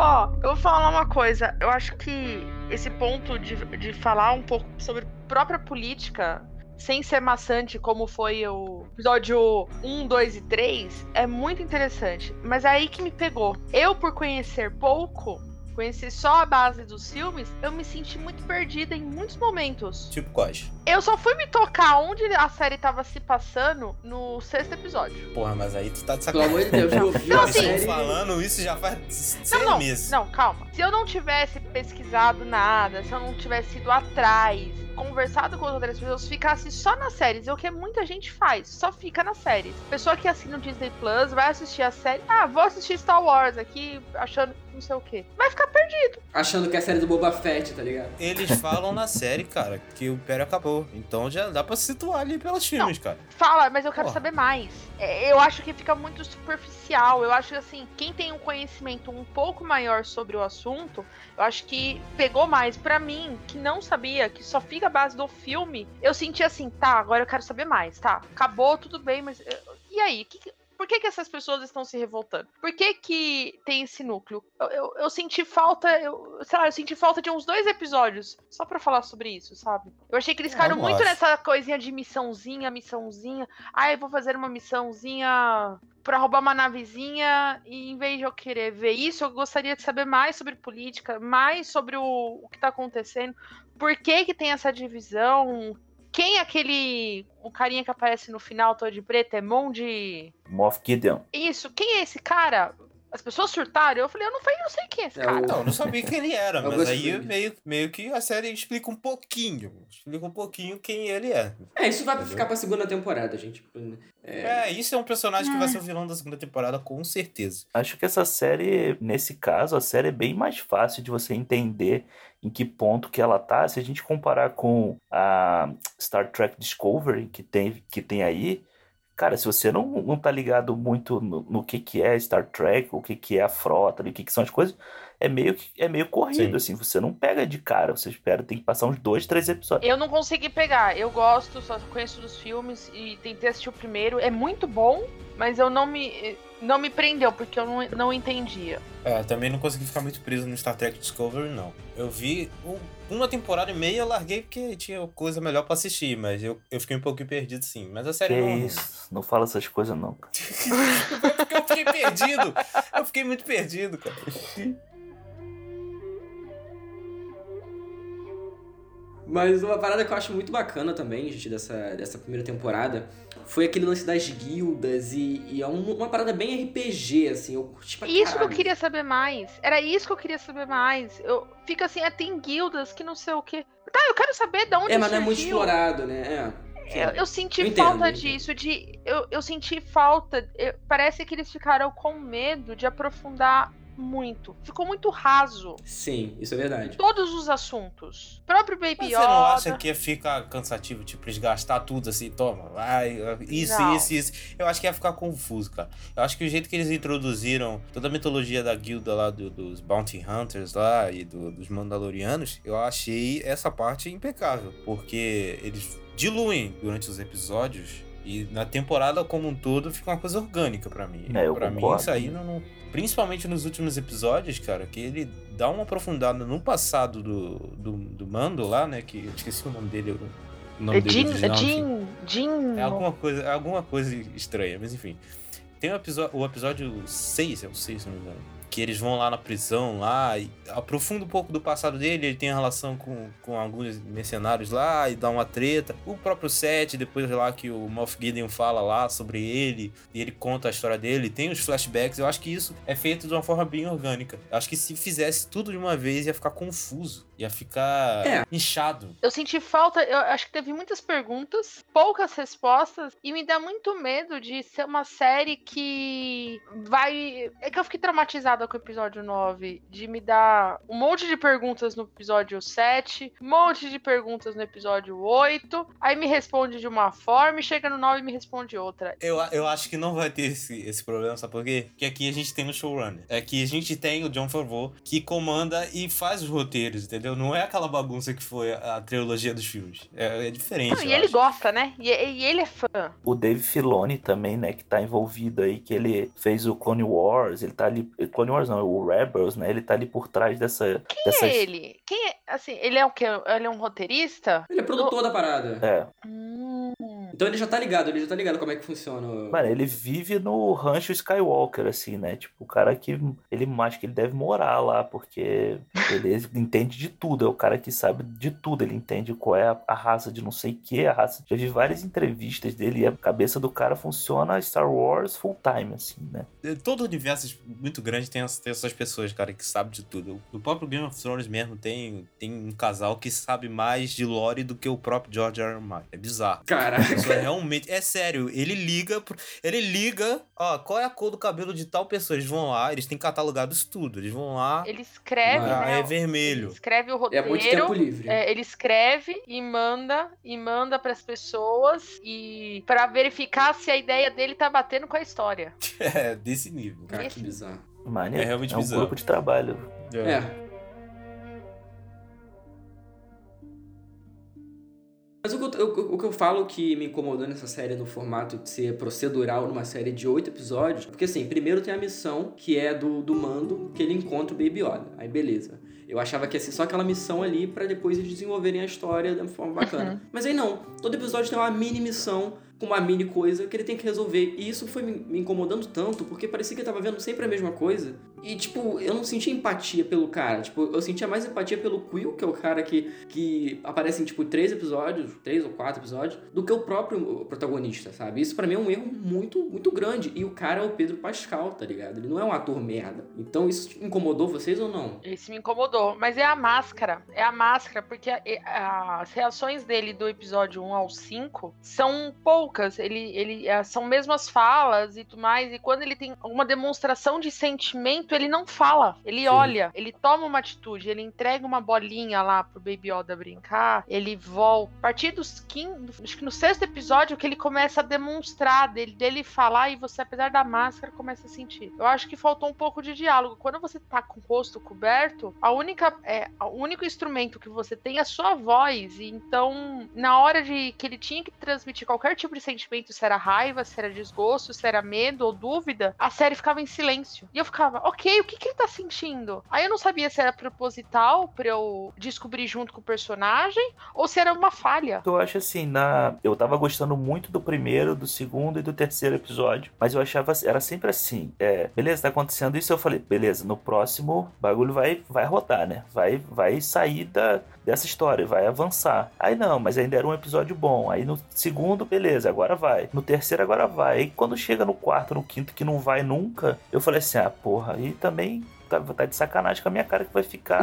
Ó, eu vou falar uma coisa. Eu acho que esse ponto de, de falar um pouco sobre própria política, sem ser maçante, como foi o episódio 1, 2 e 3, é muito interessante. Mas é aí que me pegou. Eu, por conhecer pouco, conhecer só a base dos filmes, eu me senti muito perdida em muitos momentos.
Tipo quais?
Eu só fui me tocar onde a série tava se passando no sexto episódio.
Porra, mas aí tu tá de
Pelo amor de Deus, eu vi
Não, assim,
série...
falando isso já faz seis
Não, não,
meses.
não, calma. Se eu não tivesse pesquisado nada, se eu não tivesse ido atrás, conversado com outras pessoas, ficasse só nas séries, é o que muita gente faz, só fica nas séries. Pessoa que assina o Disney Plus vai assistir a série, ah, vou assistir Star Wars aqui, achando não sei o que. Vai ficar perdido.
Achando que é a série do Boba Fett, tá ligado?
Eles falam na série, cara, que o Império acabou. Então já dá pra se situar ali pelos filmes, cara.
Fala, mas eu quero
Porra.
saber mais. É, Eu acho que fica muito superficial. Eu acho que assim, quem tem um conhecimento um pouco maior sobre o assunto, eu acho que pegou mais. Pra mim, que não sabia, que só fica a base do filme, eu senti assim, tá, agora eu quero saber mais, tá? Acabou, tudo bem, mas. eh, E aí? Que Por que, que essas pessoas estão se revoltando? Por que, que tem esse núcleo? Eu, eu, eu senti falta, eu, sei lá, eu senti falta de uns dois episódios só pra falar sobre isso, sabe? Eu achei que eles
É,
ficaram muito nessa coisinha de missãozinha, missãozinha. Ah, eu vou fazer uma missãozinha pra roubar uma navezinha e em vez de eu querer ver isso, eu gostaria de saber mais sobre política, mais sobre o, o que tá acontecendo. Por que que tem essa divisão? Quem é aquele o carinha que aparece no final todo de preto é Monde?
Moff Gideon.
Isso, quem é esse cara? As pessoas surtaram. Eu falei, eu não, falei, não sei quem é esse
É
cara.
o-
Não, eu não sabia quem ele era,
Eu
mas aí meio, meio que a série explica um pouquinho. Explica um pouquinho quem ele é.
É, isso vai
Entendeu?
ficar pra segunda temporada, gente.
É, isso é um personagem que vai ser o vilão da segunda temporada, com certeza.
Acho que essa série, nesse caso, a série é bem mais fácil de você entender em que ponto que ela tá. Se a gente comparar com a Star Trek Discovery que tem, que tem aí, cara, se você não, não tá ligado muito no, no que que é Star Trek, o que que é a frota, o que que são as coisas, é meio, que- é meio corrido, assim. Você não pega de cara, você espera, tem que passar uns dois, três episódios.
Eu não consegui pegar. Eu gosto, só conheço dos filmes e tentei assistir o primeiro. É muito bom, mas eu não me não me prendeu porque eu não, não entendia.
É, também não consegui ficar muito preso no Star Trek Discovery, não. Eu vi um- uma temporada e meia, eu larguei porque tinha coisa melhor pra assistir, mas eu, eu fiquei um pouquinho perdido, sim. Mas a série
Que
não é
isso, não fala essas coisas não, cara.
Porque eu fiquei perdido. Eu fiquei muito perdido, cara.
Mas uma parada que eu acho muito bacana também, gente, dessa, dessa primeira temporada, foi aquele lance das guildas e, e é um- uma parada bem RPG, assim, eu curti pra
Isso que eu queria saber mais. Era isso que eu queria saber mais. Eu fico assim, ah, tem guildas que não sei o quê. Tá, eu quero saber de onde
É, mas não é muito
surgiu.
explorado, né? É.
Eu, eu senti
Eu entendo,
falta disso, de. Eu, eu senti falta. eu- parece que eles ficaram com medo de aprofundar muito. Ficou muito raso.
Sim, isso é verdade.
Todos os assuntos. O próprio Baby
Mas você não acha
Yoda.
que ia ficar cansativo, tipo, eles gastar tudo assim, toma, vai, isso,
Não.
isso, isso. Eu acho que ia ficar confuso, cara. Eu acho que o jeito que eles introduziram toda a mitologia da guilda lá do- dos Bounty Hunters lá e do- dos Mandalorianos, eu achei essa parte impecável. Porque eles diluem durante os episódios e na temporada como um todo fica uma coisa orgânica pra mim.
É, eu
pra mim isso aí não, não- Principalmente nos últimos episódios, cara, que ele dá uma aprofundada no passado do, do, do Mando lá, né? Que eu esqueci o nome dele. O nome dele original, enfim.
Jin, Jin.
É alguma coisa, é alguma coisa estranha, mas enfim. Tem o episódio, o episódio 6, é o 6, se não me engano. Que eles vão lá na prisão lá e aprofunda um pouco do passado dele. Ele tem a relação com, com alguns mercenários lá e dá uma treta. O próprio Seth, depois lá que o Moff Gideon fala lá sobre ele e ele conta a história dele, tem os flashbacks. Eu acho que isso é feito de uma forma bem orgânica. Eu acho que se fizesse tudo de uma vez ia ficar confuso, ia ficar
É.
inchado.
Eu senti falta, eu acho que teve muitas perguntas, poucas respostas, e me dá muito medo de ser uma série que vai. É que eu fiquei traumatizada com o episódio 9 de me dar um monte de perguntas no episódio 7, um monte de perguntas no episódio 8, aí me responde de uma forma e chega no 9 e me responde outra.
Eu, eu acho que não vai ter esse, esse problema, sabe por quê? Porque aqui a gente tem o showrunner. Aqui a gente tem o John Favreau que comanda e faz os roteiros, entendeu? Não é aquela bagunça que foi a, a trilogia dos filmes. É, é diferente.
Não,
eu
e ele
acho.
gosta, né? E, e ele é fã.
O Dave Filoni também, né, que tá envolvido aí, que ele fez o Clone Wars, ele tá ali. Clone Wars não, o Rebels, né? Ele tá ali por trás dessa.
Quem
dessas...
é ele? Quem é? Assim, ele é o quê? Ele é um roteirista?
Ele é produtor da parada.
É.
Hum.
Então ele já tá ligado, ele já tá ligado como é que funciona. o-
Mano, ele vive no rancho Skywalker, assim, né? Tipo, o cara que. Ele acha que ele deve morar lá, porque ele entende de tudo. É o cara que sabe de tudo. Ele entende qual é a, a raça de não sei o que, a raça. Já vi várias entrevistas dele e a cabeça do cara funciona Star Wars full time, assim, né?
Todo universo muito grande tem, as- tem essas pessoas, cara, que sabem de tudo. No próprio Game of Thrones mesmo tem, tem um casal que sabe mais de lore do que o próprio George R. R. Martin. É bizarro.
Caraca.
Isso é realmente. É sério, ele liga. pro- Ele liga. Ó, qual é a cor do cabelo de tal pessoa? Eles vão lá, eles têm catalogado isso tudo. Eles vão lá.
Ele escreve,
Ah,
né?
é
Ele
vermelho.
escreve o
É
roteiro.
muito tempo livre.
É, ele escreve e manda e manda para as pessoas e para verificar se a ideia dele tá batendo com a história.
É, desse nível.
Cara, que bizarro.
Maneiro.
É realmente
é um
bizarro.
grupo de trabalho.
É. Mas o que, eu, o- o que eu falo que me incomodou nessa série no formato de ser procedural numa série de oito episódios, porque assim, primeiro tem a missão que é do, do Mando, que ele encontra o Baby Yoda. Aí beleza. Eu achava que ia ser só aquela missão ali pra depois eles desenvolverem a história de uma forma bacana. Mas aí não. Todo episódio tem uma mini missão com uma mini coisa que ele tem que resolver. E isso foi me, incomodando tanto, porque parecia que eu tava vendo sempre a mesma coisa. E, tipo, eu não sentia empatia pelo cara. Tipo, eu sentia mais empatia pelo Quill, que é o cara que, que aparece em, tipo, três episódios, três ou quatro episódios, do que o próprio protagonista, sabe? Isso pra mim é um erro muito, muito grande. E o cara é o Pedro Pascal, tá ligado? Ele não é um ator merda. Então isso incomodou vocês ou não?
Esse me incomodou, mas é a máscara, é a máscara, porque a- a- as reações dele do episódio 1 ao 5 são poucas, ele, ele é, são mesmo as falas e tudo mais, e quando ele tem uma demonstração de sentimento, ele não fala, ele
Sim.
olha, ele toma uma atitude, ele entrega uma bolinha lá pro Baby Yoda brincar, ele volta. A partir dos 15, acho que no sexto episódio que ele começa a demonstrar dele, dele falar e você, apesar da máscara, começa a sentir. Eu acho que faltou um pouco de diálogo. Quando você tá com o rosto coberto, a única, é, o único instrumento que você tem é a sua voz. E então, na hora de que ele tinha que transmitir qualquer tipo de sentimento, se era raiva, se era desgosto, se era medo ou dúvida, a série ficava em silêncio. E eu ficava, ok, o que, que ele tá sentindo? Aí eu não sabia se era proposital pra eu descobrir junto com o personagem ou se era uma falha.
Eu acho assim, na... eu tava gostando muito do primeiro, do segundo e do terceiro episódio, mas eu achava, era sempre assim, é, beleza, tá acontecendo isso, eu falei, beleza, no próximo o bagulho vai, vai rodar, né? Vai, vai sair da, dessa história, vai avançar. Aí não, mas ainda era um episódio bom. Aí no segundo, beleza, agora vai. No terceiro, agora vai. Aí quando chega no quarto, no quinto, que não vai nunca, eu falei assim, ah, porra, aí também tá, tá de sacanagem com a minha cara que vai ficar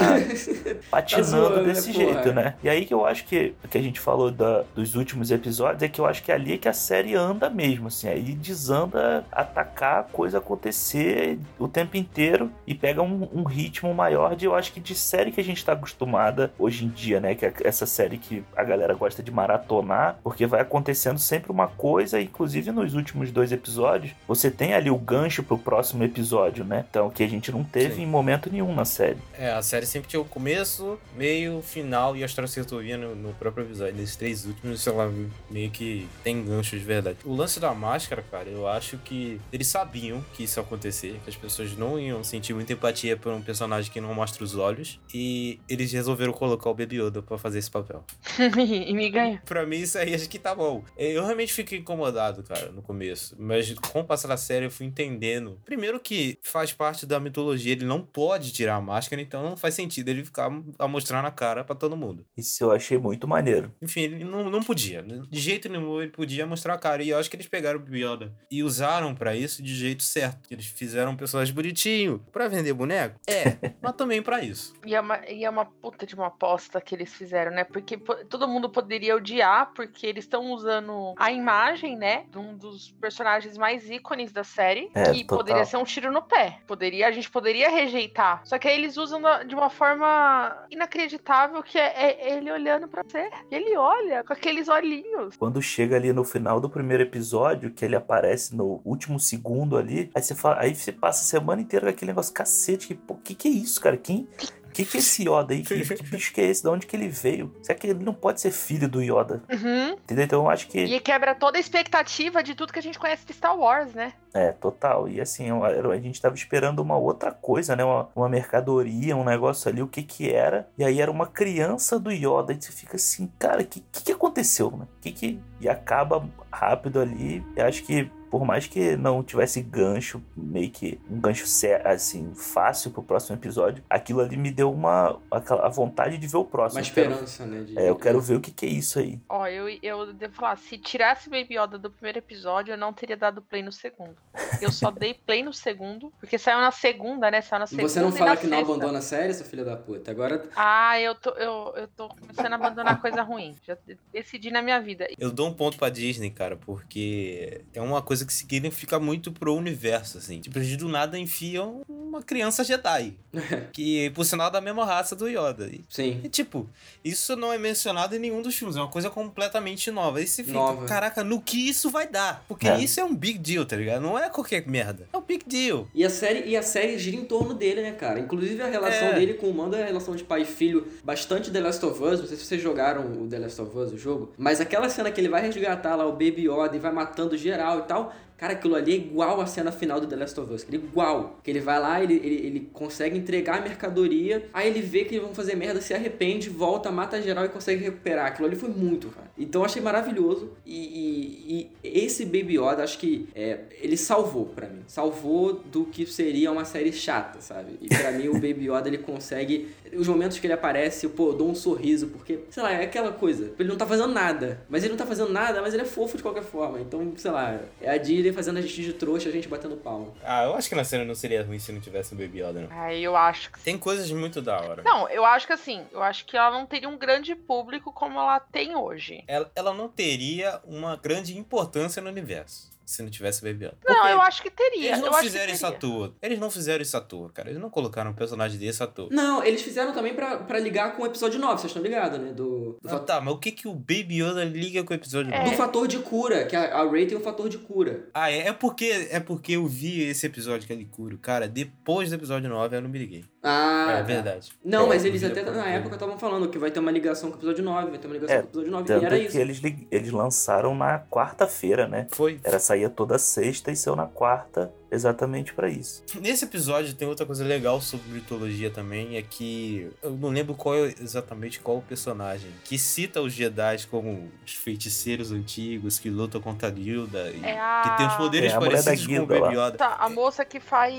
patinando
né,
desse
porra?
jeito, né? E aí que eu acho que que a gente falou da- dos últimos episódios é que eu acho que ali é que a série anda mesmo, assim, aí desanda atacar a coisa acontecer o tempo inteiro e pega um, um ritmo maior de, eu acho que de série que a gente tá acostumada hoje em dia, né? Que é essa série que a galera gosta de maratonar, porque vai acontecendo sempre uma coisa, inclusive nos últimos dois episódios, você tem ali o gancho pro próximo episódio, né? Então, que a gente não teve
Sim.
em momento nenhum na série.
É, a série sempre tinha o começo, meio, final e a história se resolvia no, no próprio episódio. Nesses três últimos, sei lá, meio que tem gancho de verdade. O lance da máscara, cara, eu acho que eles sabiam que isso ia acontecer, que as pessoas não iam sentir muita empatia por um personagem que não mostra os olhos, e eles resolveram colocar o Baby Yoda pra fazer esse papel.
e me ganha.
Pra mim, isso aí acho que tá bom. Eu realmente fiquei incomodado, cara, no começo. Mas com o passar da série, eu fui entendendo. Primeiro que faz parte da mitologia ele não pode tirar a máscara, então não faz sentido ele ficar a mostrar na cara pra todo mundo.
Isso eu achei muito maneiro.
Enfim, ele não, não podia. né? De jeito nenhum ele podia mostrar a cara. E eu acho que eles pegaram o Baby Yoda e usaram pra isso de jeito certo. Eles fizeram um personagem bonitinho pra vender boneco. É, mas também pra isso.
E é, uma, e é uma puta de uma aposta que eles fizeram, né? Porque po- todo mundo poderia odiar, porque eles estão usando a imagem, né? De um dos personagens mais ícones da série.
É,
que
total.
poderia ser um tiro no pé. Poderia, a gente poderia rejeitar. Só que aí eles usam de uma forma inacreditável, que é, é ele olhando pra você. Ele olha com aqueles olhinhos.
Quando chega ali no final do primeiro episódio, que ele aparece no último segundo ali, aí você fala, aí você passa a semana inteira com aquele negócio, cacete, que, pô, que que é isso, cara? Quem. Que que é esse Yoda aí? Que, que bicho que é esse? De onde que ele veio? Será que ele não pode ser filho do Yoda?
Uhum.
Entendeu? Então eu acho que.
E quebra toda a expectativa de tudo que a gente conhece de Star Wars, né?
É, total. E assim, eu- eu- a gente tava esperando uma outra coisa, né? Uma, uma mercadoria, um negócio ali, o que que era. E aí era uma criança do Yoda. E você fica assim, cara, o que, que que aconteceu, né? Que que... E acaba rápido ali. Eu acho que por mais que não tivesse gancho, meio que um gancho sé- assim, fácil pro próximo episódio, aquilo ali me deu uma aquela- a vontade de ver o próximo.
Uma
Eu quero-
esperança, né? de-
é, eu quero ver o que que é isso aí.
Ó, eu, eu devo falar, se tirasse Baby Yoda do primeiro episódio, eu não teria dado play no segundo. Eu só dei play no segundo, porque saiu na segunda, né? Saiu na segunda
Você não fala que não
sexta.
abandona a série, seu filho da puta. Agora
Ah, eu tô, eu, eu tô começando a abandonar coisa ruim. Já decidi na minha vida.
Eu dou um ponto pra Disney, cara, porque é uma coisa que significa muito pro universo, assim. Tipo, eles do nada enfiam uma criança Jedi. que, por sinal, é da mesma raça do Yoda. E,
Sim.
e, tipo, isso não é mencionado em nenhum dos filmes. É uma coisa completamente nova. Aí você fica,
Nova.
caraca, no que isso vai dar? Porque
É.
isso é um big deal, tá ligado? Não é qualquer merda. É um big deal.
E a série, e a série gira em torno dele, né, cara? Inclusive a relação
É.
dele com o Mando é a relação de pai e filho bastante The Last of Us. Não sei se vocês jogaram o The Last of Us, o jogo. Mas aquela cena que ele vai resgatar lá o Baby Yoda e vai matando geral e tal. now Cara, aquilo ali é igual a cena final do The Last of Us. Ele é igual. Que ele vai lá, ele, ele, ele consegue entregar a mercadoria, aí ele vê que eles vão fazer merda, se arrepende, volta, mata geral e consegue recuperar. Aquilo ali foi muito, cara. Então eu achei maravilhoso. E, e- e esse Baby Yoda, acho que é, ele salvou pra mim. Salvou do que seria uma série chata, sabe? E pra mim o Baby Yoda, ele consegue... Os momentos que ele aparece, pô, eu dou um sorriso, porque, sei lá, é aquela coisa. Ele não tá fazendo nada. Mas ele não tá fazendo nada, mas ele é fofo de qualquer forma. Então, sei lá, é a Disney fazendo a gente de trouxa, a gente batendo palma.
Ah, eu acho que na cena não seria ruim se não tivesse um Baby Yoda, não.
Aí eu acho que
Tem coisas muito da hora.
Não, eu acho que assim, eu acho que ela não teria um grande público como ela tem hoje.
Ela, ela não teria uma grande importância no universo se não tivesse Baby Yoda.
Não,
Porque
eu acho que teria.
Eles não fizeram isso à toa. Eles não fizeram isso à toa, cara. Eles não colocaram um personagem desse à toa.
Não, eles fizeram também pra, pra ligar com o episódio 9, vocês estão ligados, né? Do, do,
Ah, tá, mas o que que o Baby Yoda liga com o episódio
É.
do
9?
fator de cura, que a, a Ray tem um fator de cura.
Ah, é, é porque é porque eu vi esse episódio que ele cura. Cara, depois do episódio 9 eu não me liguei.
Ah,
é
tá.
verdade.
Não,
É,
mas eles até na
do
época estavam falando que vai ter uma ligação com o episódio 9, vai ter uma ligação
É,
com o episódio 9, e era
que
isso.
eles, eles lançaram na quarta-feira, né?
Foi.
Era saía toda sexta e saiu na quarta, exatamente pra isso.
Nesse episódio tem outra coisa legal sobre mitologia também, é que eu não lembro qual é exatamente qual o personagem, que cita os Jedi como os feiticeiros antigos que lutam contra a Gilda e
É a-
que tem os poderes
É, a mulher da
parecidos com o
Guilda
Baby. Yoda.
Tá, a moça que faz.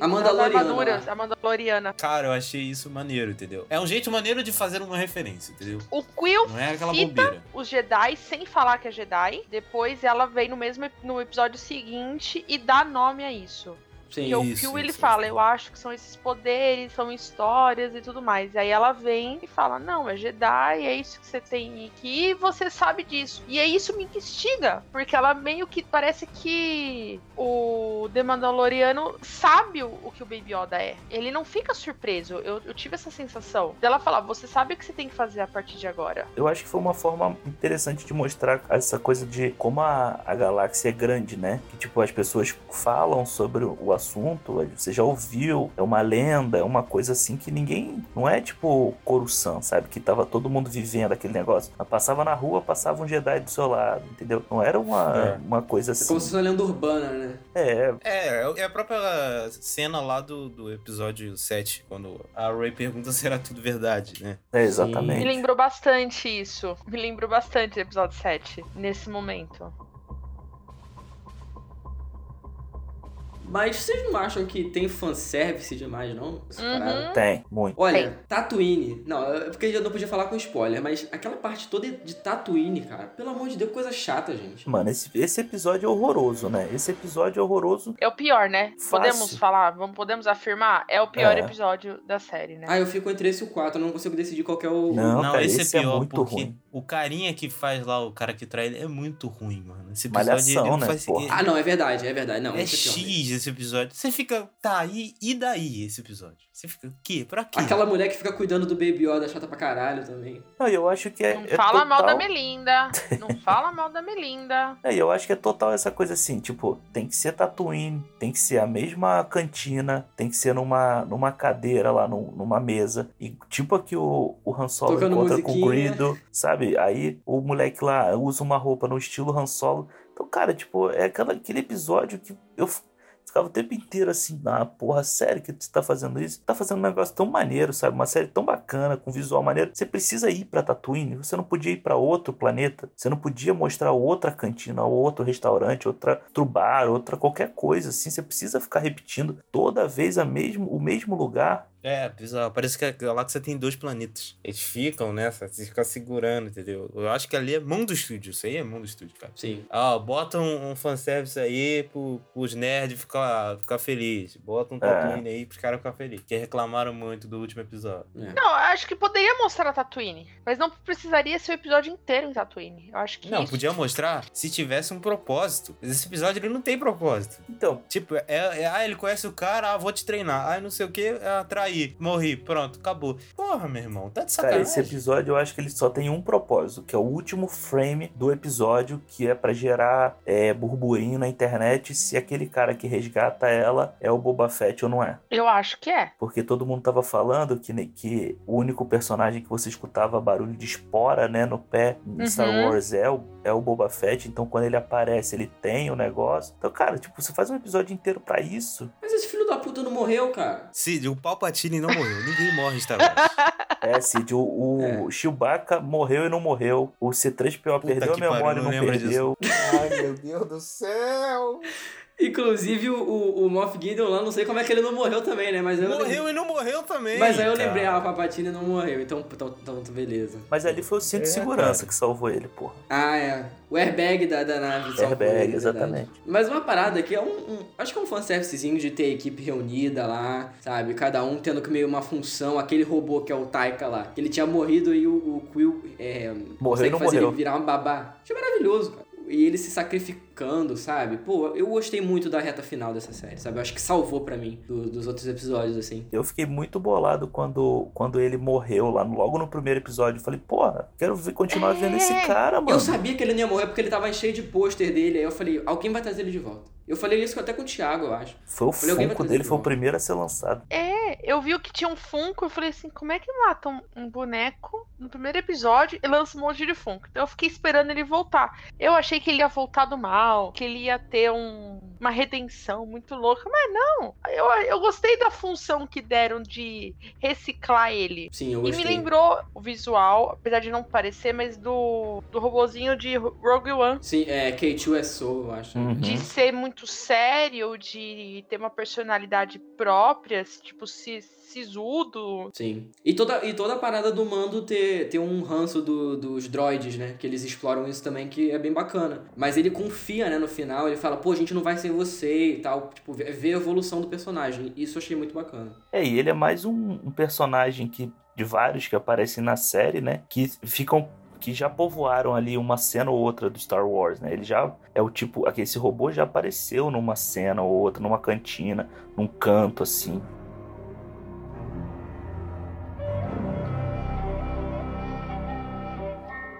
A Mandaloriana
a Mandaloriana.
Cara, eu achei isso maneiro, entendeu? É um jeito maneiro de fazer uma referência, entendeu?
O Quill
Não é aquela
cita
bobeira.
os Jedi sem falar que é Jedi. Depois ela vem no mesmo no episódio seguinte e dá nome a isso.
Sim.
E o
isso,
Quill ele
isso,
fala,
isso.
eu acho que são esses poderes, são histórias e tudo mais. E aí ela vem e fala, não, é Jedi, é isso que você tem aqui e você sabe disso. E aí isso me instiga, porque ela meio que parece que o The Mandaloriano sabe o, o que o Baby Yoda é. Ele não fica surpreso. Eu, eu tive essa sensação dela falar, você sabe o que você tem que fazer a partir de agora.
Eu acho que foi uma forma interessante de mostrar essa coisa de como a, a galáxia é grande, né? Que tipo, as pessoas falam sobre o assunto, você já ouviu, é uma lenda, é uma coisa assim que ninguém. Não é tipo Coruscant, sabe? Que tava todo mundo vivendo aquele negócio. Ela passava na rua, passava um Jedi do seu lado, entendeu? Não era uma,
É.
uma coisa
É
assim.
como se fosse uma lenda urbana, né?
É,
É, é a própria cena lá do, do episódio 7, quando a Ray pergunta se era tudo verdade, né?
é
Me
exatamente.
lembrou bastante isso. Me lembrou bastante o episódio 7, nesse momento.
Mas vocês não acham que tem fanservice demais, não?
Uhum.
Tem, muito.
Olha, Tatooine. Não, é porque eu não podia falar com spoiler, mas aquela parte toda de Tatooine, cara. Pelo amor de Deus, coisa chata, gente.
Mano, esse, esse episódio é horroroso, né? Esse episódio é horroroso.
É o pior, né?
Fácil.
Podemos falar, vamos, podemos afirmar? É o pior
É.
episódio da série, né?
Ah, eu fico entre esse e o 4, eu não consigo decidir qual que é o.
Não,
Não,
cara,
esse,
esse
é
é
pior,
muito
porque
ruim.
o carinha que faz lá, o cara que trai ele, é muito ruim, mano. Esse episódio
Malhação,
ele
né,
faz.
Ah, não, é verdade, é verdade. Não,
é
esse é pior.
X esse episódio. Você fica, tá, e, e daí esse episódio? Você fica, o quê? Pra quê?
Aquela mulher que fica cuidando do Baby Yoda chata pra caralho também.
Não, eu acho que é.
Não
é
fala mal da
total-
Melinda. Não fala mal da Melinda.
É, eu acho que é total essa coisa assim, tipo, tem que ser Tatooine, tem que ser a mesma cantina, tem que ser numa, numa cadeira lá, num- numa mesa. E tipo aqui o, o Han Solo
Tocando
encontra com o
musiquinha.
Greedo, sabe? Aí o moleque lá usa uma roupa no estilo Han Solo. Então, cara, tipo, é aquela, aquele episódio que eu ficava o tempo inteiro assim, ah, porra, sério que você tá fazendo isso? Tá fazendo um negócio tão maneiro, sabe? Uma série tão bacana, com visual maneiro. Você precisa ir pra Tatooine, você não podia ir pra outro planeta, você não podia mostrar outra cantina, outro restaurante, outra, outro bar, outra qualquer coisa assim. Você precisa ficar repetindo toda vez a mesmo, o mesmo lugar.
É, bizarro. Parece que a galáxia tem dois planetas. Eles ficam nessa, você fica segurando, entendeu? Eu acho que ali é mão do estúdio. Isso aí é mão do estúdio, cara.
Sim.
Ah, bota um, um fanservice aí pro, pros nerds ficar, ficar felizes. Bota um
É.
Tatooine aí pros caras ficar felizes. Porque reclamaram muito do último episódio.
É.
Não, eu acho que poderia mostrar a Tatooine. Mas não precisaria ser o episódio inteiro em Tatooine. Eu acho que.
Não,
isso-
podia mostrar se tivesse um propósito. Mas esse episódio ele não tem propósito.
Então,
Tipo, é, é- ah, ele conhece o cara, ah, vou te treinar. Ah, não sei o que, ah, morri, pronto, acabou. Porra, meu irmão, tá de
cara,
sacanagem.
esse episódio eu acho que ele só tem um propósito, que é o último frame do episódio, que é pra gerar é, burburinho na internet se aquele cara que resgata ela é o Boba Fett ou não é.
Eu acho que é.
Porque todo mundo tava falando que, que o único personagem que você escutava barulho de espora, né, no pé em Star
Uhum.
Wars é o, é o Boba Fett. Então, quando ele aparece, ele tem o negócio. Então, cara, tipo, você faz um episódio inteiro pra isso.
Mas esse filho da puta não morreu, cara.
Cid, o Palpatine não morreu. Ninguém morre em Star Wars.
É, Cid, o, o Chewbacca morreu e não morreu. O C3PO
Puta
perdeu a memória e
não
não perdeu.
Ai, meu Deus do céu.
Inclusive, o, o, o Moff Gideon lá, não sei como é que ele não morreu também, né? Mas eu
Morreu e não morreu também.
Mas aí eu
cara.
lembrei, ah, o Papatini não morreu, então, então, então beleza.
Mas ali foi o cinto de
É,
segurança
cara.
que salvou ele, porra.
Ah, é. O airbag da, da nave. salvou
Airbag,
ele, é verdade.
exatamente.
Mas uma parada que é um, um- Acho que é um fanservicezinho de ter a equipe reunida lá, sabe? Cada um tendo que meio uma função. Aquele robô que é o Taika lá. Que ele tinha morrido e o, o Quill. É, consegue
e não
fazer
morreu.
ele virar uma babá. Achei maravilhoso, cara. E ele se sacrificando, sabe? Pô, eu gostei muito da reta final dessa série, sabe? Eu acho que salvou pra mim do- dos outros episódios, assim.
Eu fiquei muito bolado quando, quando ele morreu lá, logo no primeiro episódio. Eu falei, porra, quero ver, continuar vendo esse cara, mano.
É, Eu sabia que ele não ia morrer porque ele tava cheio de pôster dele. Aí eu falei, alguém vai trazer ele de volta. Eu falei isso até com o Thiago, eu acho.
Foi o
Falei,
Funko dele,
de
foi o primeiro a ser lançado.
É, eu vi o que tinha um Funko, eu falei assim, como é que mata um, um boneco no primeiro episódio e lança um monte de Funko? Então eu fiquei esperando ele voltar. Eu achei que ele ia voltar do mal, que ele ia ter um- uma redenção muito louca, mas não. Eu, eu gostei da função que deram de reciclar ele.
Sim, eu
E
gostei.
me lembrou o visual, apesar de não parecer, mas do, do robozinho de Rogue One.
Sim, é K2SO, eu acho.
Uhum.
De ser muito sério, de ter uma personalidade própria, tipo, si- sisudo.
Sim. E toda, e toda a parada do mando ter, ter um ranço do- dos droids, né? Que eles exploram isso também, que é bem bacana. Mas ele confia, né, no final, ele fala, pô, a gente não vai ser você e tal. Tipo, vê a evolução do personagem. Isso eu achei muito bacana.
É, e ele é mais um, um personagem que de vários que aparecem na série, né? Que ficam que já povoaram ali uma cena ou outra do Star Wars, né? Ele já é o tipo, aquele robô já apareceu numa cena ou outra, numa cantina, num canto assim.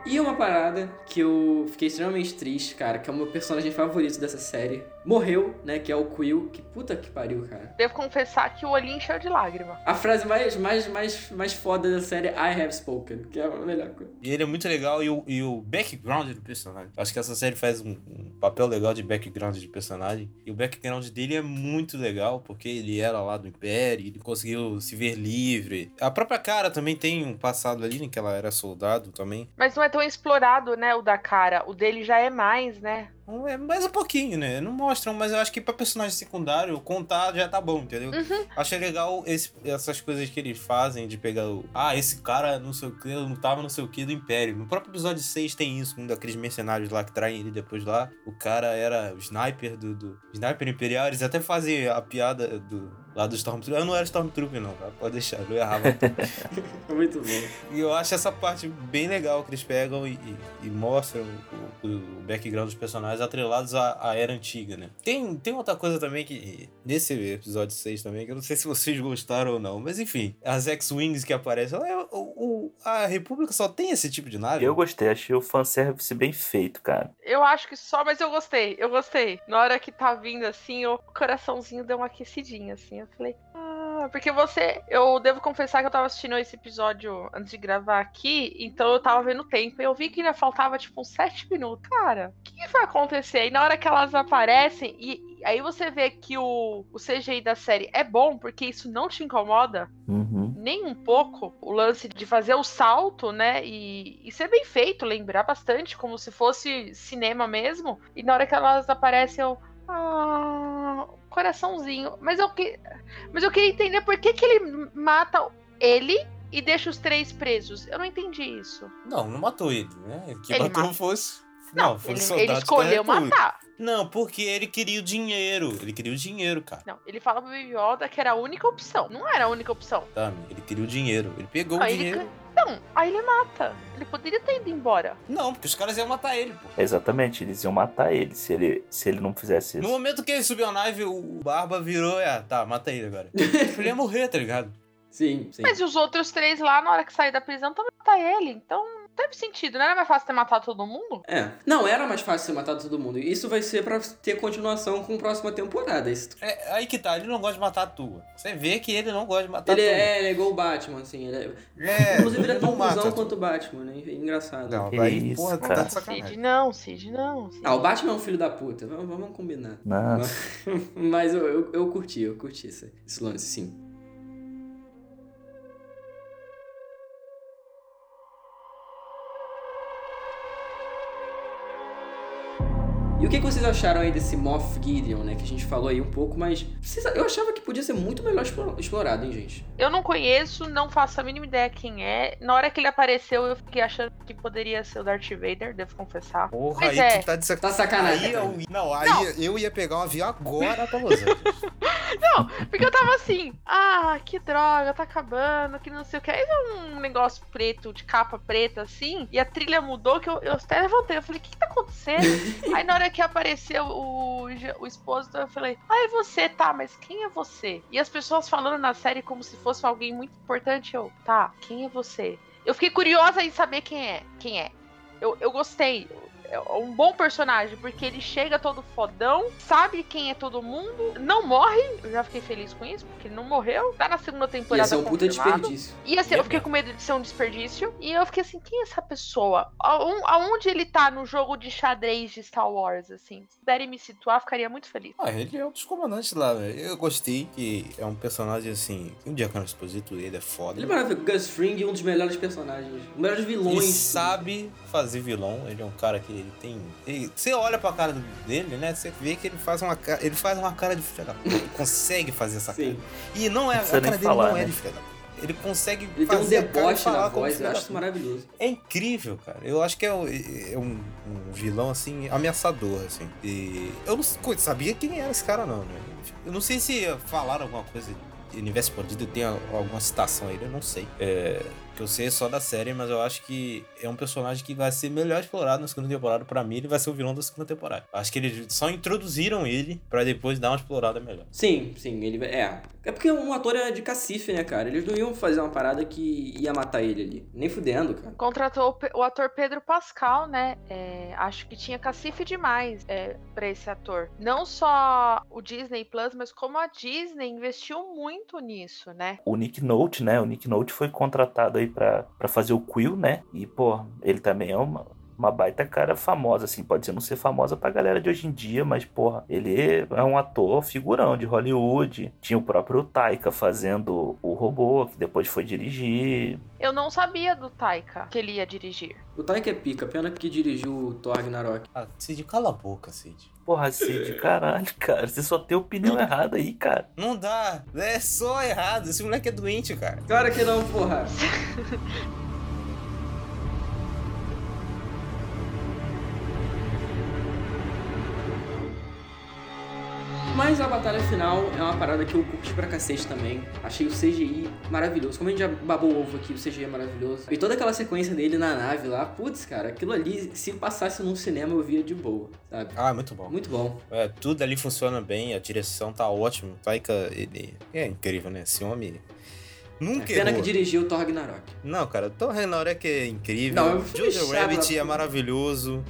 E uma parada que eu fiquei extremamente triste, cara, que é o meu personagem favorito dessa série. Morreu, né? Que é o Quill. Que puta que pariu, cara.
Devo confessar que o olhinho encheu de lágrima.
A frase mais, mais, mais, mais foda da série é I have spoken, que é a melhor coisa.
E ele é muito legal e o, e o background do personagem. Acho que essa série faz um, um papel legal de background de personagem. E o background dele é muito legal, porque ele era lá do Império, ele conseguiu se ver livre. A própria cara também tem um passado ali, né, que ela era soldado também.
Mas não é tão explorado, né, o da cara. O dele já é mais, né?
É mais um pouquinho, né? Não mostram, mas eu acho que pra personagem secundário, contar já tá bom, entendeu?
Uhum.
Achei legal esse- essas coisas que eles fazem de pegar o. Ah, esse cara não sei o que, não tava não sei o que do Império. No próprio episódio 6 tem isso, um daqueles mercenários lá que traem ele depois lá. O cara era o sniper do. do sniper Imperial. Eles até fazem a piada do. Lá do Stormtrooper. Eu não era Stormtrooper, não, cara. Pode deixar, eu errava.
Muito bom.
E eu acho essa parte bem legal que eles pegam e, e- e mostram o, o background dos personagens atrelados à, à era antiga, né? Tem, tem outra coisa também que, nesse episódio 6 também, que eu não sei se vocês gostaram ou não, mas enfim, as X-Wings que aparecem, é, o, o- a República só tem esse tipo de nave?
Eu gostei, achei o fanservice bem feito, cara.
Eu acho que só, mas eu gostei, eu gostei. Na hora que tá vindo assim, o coraçãozinho deu uma aquecidinha, assim. Eu falei, ah, porque você. Eu devo confessar que eu tava assistindo esse episódio antes de gravar aqui, então eu tava vendo o tempo. E eu vi que ainda faltava, tipo, uns 7 minutos. Cara, o que, que vai acontecer? E na hora que elas aparecem, e e aí você vê que o, o CGI da série é bom, porque isso não te incomoda
Uhum.
nem um pouco o lance de fazer o salto, né? E, e ser bem feito, lembrar bastante, como se fosse cinema mesmo. E na hora que elas aparecem, eu. Ah, coraçãozinho. Mas eu, que, mas eu queria entender por que, que ele mata ele e deixa os três presos. Eu não entendi isso.
Não, não matou ele, né? Que
Ele
matou
matou.
fosse.
Não,
foi
ele,
soldado
ele escolheu matar.
Não, porque ele queria o dinheiro. Ele queria o dinheiro, cara.
Não, ele fala pro Baby Yoda que era a única opção. Não era a única opção.
Tá, ele queria o dinheiro. Ele pegou
Aí
o
ele
dinheiro.
Não, aí ele mata. Ele poderia ter ido embora.
Não, porque os caras iam matar ele, pô.
Exatamente, eles iam matar ele se ele, se ele não fizesse
No
isso.
momento que ele subiu a nave, o Barba virou e, ah, tá, mata ele agora. ele ia morrer, tá ligado?
Sim, sim.
Mas os outros três lá, na hora que sair da prisão, também matar ele. Então, teve sentido. Não era mais fácil ter matado todo mundo?
É. Não, era mais fácil ser matado todo mundo. Isso vai ser pra ter continuação com a próxima temporada. Isso-
É, aí que tá, ele não gosta de matar a tua. Você vê que ele não gosta de matar
Ele
a tua.
é, ele é igual o Batman, assim. Ele é...
É,
Inclusive, ele é tão
não mata
cuzão quanto o Batman, né? Engraçado.
Não, aí,
isso,
porra,
cara.
tá de
Cid, não, Cid, não. Cid.
Ah, o Batman é um filho da puta. Vamos, vamos combinar.
Nossa.
Mas eu, eu, eu curti, eu curti esse, esse lance, sim. E o que, que vocês acharam aí desse Moff Gideon, né? Que a gente falou aí um pouco, mas vocês- eu achava que podia ser muito melhor explo- explorado, hein, gente?
Eu não conheço, não faço a mínima ideia quem é. Na hora que ele apareceu, eu fiquei achando que poderia ser o Darth Vader, devo confessar.
Porra,
Mas
aí
é.
tu tá de
Tá
sacanagem. Aí eu, não, aí
Não.
eu ia pegar um avião agora pra Los Angeles.
Não, porque eu tava assim, ah, que droga, tá acabando, que não sei o que. Aí um negócio preto, de capa preta, assim, e a trilha mudou, que eu, eu até levantei. Eu falei, o que, que tá acontecendo? Aí na hora que apareceu o, o esposo, eu falei, ah, é você, tá, mas quem é você? E as pessoas falando na série como se fosse alguém muito importante, eu, tá, quem é você? Eu fiquei curiosa em saber quem é, quem é. Eu, eu gostei. É um bom personagem, porque ele chega todo fodão, sabe quem é todo mundo, não morre. Eu já fiquei feliz com isso, porque ele não morreu. Tá na segunda temporada.
Ia ser um puta desperdício.
Ia ser, eu fiquei com medo de ser um desperdício. E eu fiquei assim, quem é essa pessoa? Aon- Aonde ele tá no jogo de xadrez de Star Wars, assim? Se puderem me situar, ficaria muito feliz.
Ah, ele é um dos comandantes lá, velho. Eu gostei que é um personagem assim. Um dia que eu Exposito, ele é foda.
Ele é maravilhoso. Gus Fring é um dos melhores personagens. Um dos melhores vilões.
Ele sabe fazer vilão, ele é um cara que ele tem. ele- você olha pra cara dele, né? Você vê que ele faz uma cara. Ele faz uma cara de filha da puta. Ele consegue fazer essa cara. E não é.
Não
A cara dele
falar,
não é
né?
de filha da puta. Ele consegue
Ele tem um
fazer cara e
deboche
falar
na voz, eu acho isso maravilhoso.
É incrível, cara. Eu acho que é, um- é um, um vilão, assim, ameaçador, assim. E eu não sabia quem era esse cara, não, né? Eu não sei se falaram alguma coisa de Universo Expandido, tem alguma citação aí, eu não sei. É, que eu sei só da série, mas eu acho que é um personagem que vai ser melhor explorado na segunda temporada. Pra mim, ele vai ser o vilão da segunda temporada. Acho que eles só introduziram ele pra depois dar uma explorada melhor.
Sim, sim, ele é. É porque um ator é de cacife, né, cara? Eles não iam fazer uma parada que ia matar ele ali. Nem fudendo, cara.
Contratou o ator Pedro Pascal, né? É, acho que tinha cacife demais é, para esse ator. Não só o Disney Plus, mas como a Disney investiu muito nisso, né?
O Nick Note, né? O Nick Note foi contratado aí pra, pra fazer o Quill, né? E, pô, ele também é uma. Uma baita cara famosa, assim. Pode não ser famosa pra galera de hoje em dia, mas, porra, ele é um ator figurão de Hollywood. Tinha o próprio Taika fazendo o robô, que depois foi dirigir.
Eu não sabia do Taika que ele ia dirigir.
O Taika é pica, pena que dirigiu o Thor Ragnarok.
Ah, Cid, cala a boca, Cid.
Porra, Cid, caralho, cara. Você só tem opinião errada aí, cara.
Não dá. É só errado. Esse moleque é doente, cara.
Claro que não, porra. Mas a batalha final é uma parada que eu curti pra cacete também. Achei o CGI maravilhoso. Como a gente já babou o ovo aqui, o CGI é maravilhoso. E toda aquela sequência dele na nave lá, putz, cara, aquilo ali, se passasse num cinema, eu via de boa, sabe?
Ah, muito bom.
Muito bom.
É, tudo ali funciona bem, a direção tá ótima. Taika, ele é incrível, né? Esse homem nunca
Pena
errou.
que dirigiu o Thor Ragnarok.
Não, cara, Thor Ragnarok é incrível.
Não, é filme
Jojo Rabbit é maravilhoso.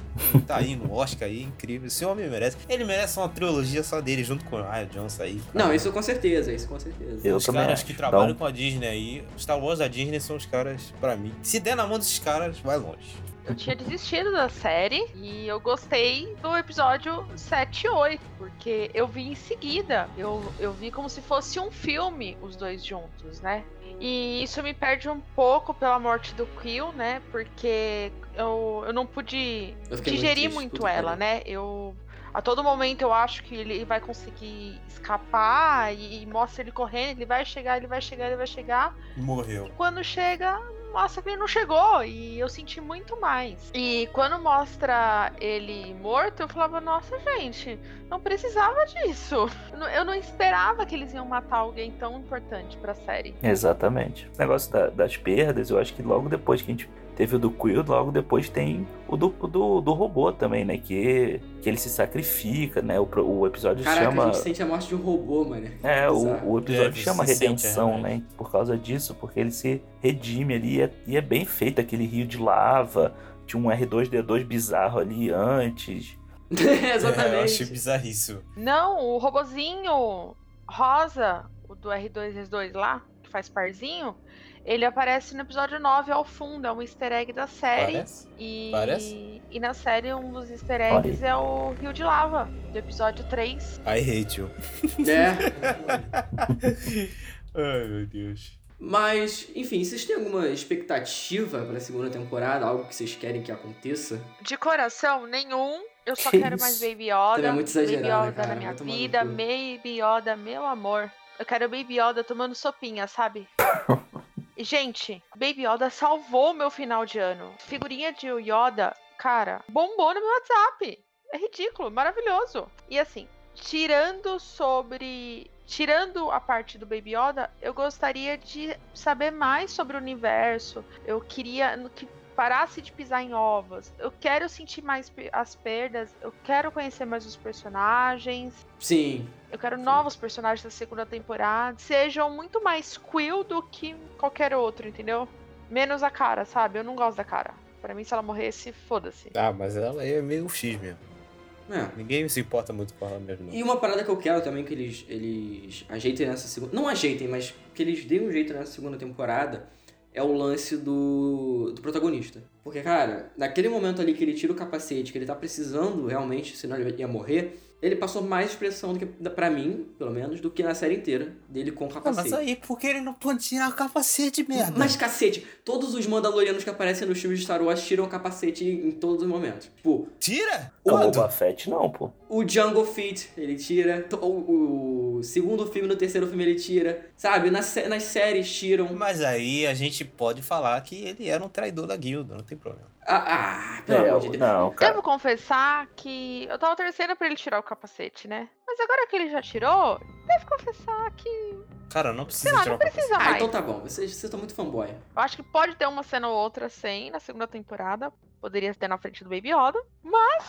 tá aí no Oscar aí, incrível. Esse homem merece. Ele merece uma trilogia só dele, junto com o Ryan Johnson aí. cara.
Não, isso com certeza, isso com certeza.
Eu
os caras
acho.
que trabalham
um-
com a Disney aí, Star Wars da Disney são os caras, pra mim. Se der na mão desses caras, vai longe.
Eu tinha desistido da série e eu gostei do episódio 7 e 8, porque eu vi em seguida. Eu, eu vi como se fosse um filme, os dois juntos, né? E isso me perde um pouco pela morte do Quill, né? Porque eu, eu não pude
Eu muito
digerir muito
que
ela, né? Eu. A todo momento eu acho que ele vai conseguir escapar e, e mostra ele correndo, ele vai chegar, ele vai chegar, ele vai chegar
Morreu.
quando chega, mostra que ele não chegou. E eu senti muito mais. E quando mostra ele morto, eu falava, nossa, gente, não precisava disso. Eu não, esperava que eles iam matar alguém tão importante pra série.
Exatamente. O negócio da- das perdas, eu acho que logo depois que a gente teve o do Quill, logo depois tem o do, do, do robô também, né? Que, que ele se sacrifica, né? O, o episódio
Caraca,
chama.
a gente sente a morte de um robô, mano.
É, o, o episódio
É,
chama
se sente,
Redenção,
é,
né? Por causa disso, porque ele se redime ali e é, e é bem feito aquele rio de lava. Tinha um R2D2 bizarro ali antes.
É, eu
Exatamente.
achei bizarríssimo.
Não, o robozinho rosa, o do R2D2 lá, que faz parzinho, ele aparece no episódio 9 ao fundo, é um easter egg da série.
Parece?
E,
Parece?
e na série um dos easter eggs é o Rio de Lava, do episódio 3.
I hate you.
É.
Ai, meu Deus.
Mas, enfim, vocês têm alguma expectativa pra segunda temporada? Algo que vocês querem que aconteça?
De coração, nenhum. Eu só
Que
quero mais
isso?
Baby Yoda.
Também é muito
Baby
exagerado,
Yoda
cara,
na minha vida. Baby Yoda, meu amor. Eu quero Baby Yoda tomando sopinha, sabe? Gente, Baby Yoda salvou meu final de ano. Figurinha de Yoda, cara, bombou no meu WhatsApp. É ridículo, maravilhoso. E assim, tirando sobre. Tirando a parte do Baby Yoda, eu gostaria de saber mais sobre o universo. Eu queria que parasse de pisar em ovos. Eu quero sentir mais as perdas. Eu quero conhecer mais os personagens.
Sim.
Eu quero novos personagens da segunda temporada. Sejam muito mais Quill do que qualquer outro, entendeu? Menos a cara, sabe? Eu não gosto da cara. Pra mim, se ela morresse, foda-se.
Ah, mas ela é meio X mesmo.
É.
Ninguém se importa muito com ela mesmo. não.
E uma parada que eu quero também que eles, eles ajeitem nessa segunda. Não ajeitem, mas que eles deem um jeito nessa segunda temporada é o lance do, do protagonista. Porque, cara, naquele momento ali que ele tira o capacete, que ele tá precisando realmente, senão ele ia morrer, ele passou mais expressão do que, pra mim, pelo menos, do que na série inteira dele com o
Ah,
capacete.
mas aí, por que ele não pode tirar o capacete, merda?
Mas cacete, todos os Mandalorianos que aparecem nos filmes de Star Wars tiram o capacete em todos os momentos. Tipo,
Tira?
O? Boba Fett não, pô.
o Jungle Feet, ele tira. O, o segundo filme, no terceiro filme, ele tira. Sabe? Nas, nas séries tiram.
Mas aí a gente pode falar que ele era um traidor da guilda, não tem problema.
Ah, ah pelo
É,
amor de Deus.
não, cara.
Devo confessar que eu tava torcendo pra ele tirar o capacete, né? Mas agora que ele já tirou, devo confessar que.
Cara, não precisa
Sei lá,
tirar
não
o capacete.
precisa
Ah,
mais.
então tá bom. Vocês estão muito fanboy.
Eu acho que pode ter uma cena ou outra sem na segunda temporada. Poderia ter na frente do Baby Yoda.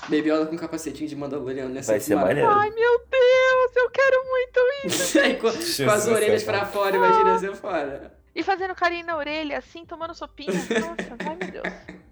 Baby Yoda com capacetinho de Mandaloriano nessa
Vai ser maneiro.
Ai, meu Deus, eu quero muito.
Aí, com, com as orelhas pra fora, imagina assim fora.
E fazendo carinho na orelha, assim, tomando sopinha. Nossa, ai meu Deus.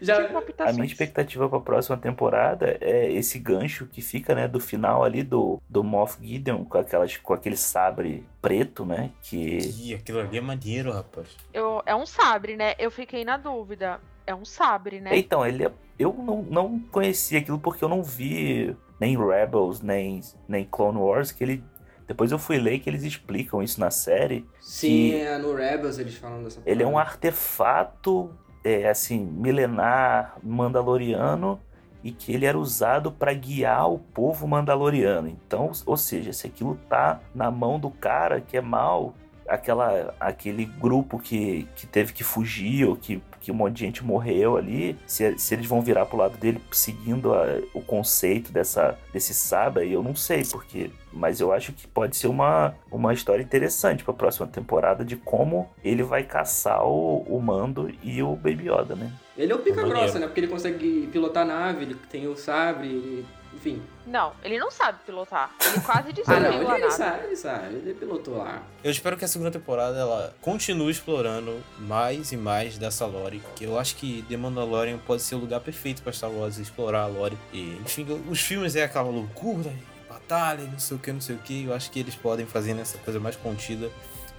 Já,
Tive
A minha expectativa pra próxima temporada é esse gancho que fica, né, do final ali do, do Moff Gideon com, aquelas, com aquele sabre preto, né? Que.
Ih, aquilo ali é maneiro, rapaz.
Eu, é um sabre, né? Eu fiquei na dúvida. É um sabre, né?
Então, ele é- eu não, não conhecia aquilo porque eu não vi nem Rebels, nem, nem Clone Wars, que ele. Depois eu fui ler que eles explicam isso na série.
Sim, é, no Rebels eles falam dessa
ele é um artefato, é, assim, milenar mandaloriano e que ele era usado para guiar o povo mandaloriano. Então, ou seja, se aquilo tá na mão do cara que é mal, aquela, aquele grupo que, que teve que fugir ou que, que um monte de gente morreu ali, se, se eles vão virar pro lado dele seguindo a- o conceito dessa, desse sabre, eu não sei, porque. Mas eu acho que pode ser uma, uma história interessante pra próxima temporada de como ele vai caçar o, o Mando e o Baby Yoda, né?
Ele é o pica grossa, né? Porque ele consegue pilotar a nave, ele tem o sabre, ele- enfim.
Não, ele não sabe pilotar. Ele quase
Ah,
destruiu
não, ele,
nave.
ele sabe, ele sabe, ele pilotou lá.
Eu espero que a segunda temporada ela continue explorando mais e mais dessa lore, que eu acho que The Mandalorian pode ser o lugar perfeito para Star Wars explorar a lore. E, enfim, os filmes é aquela loucura, batalha, não sei o que, não sei o que. Eu acho que eles podem fazer nessa coisa mais contida,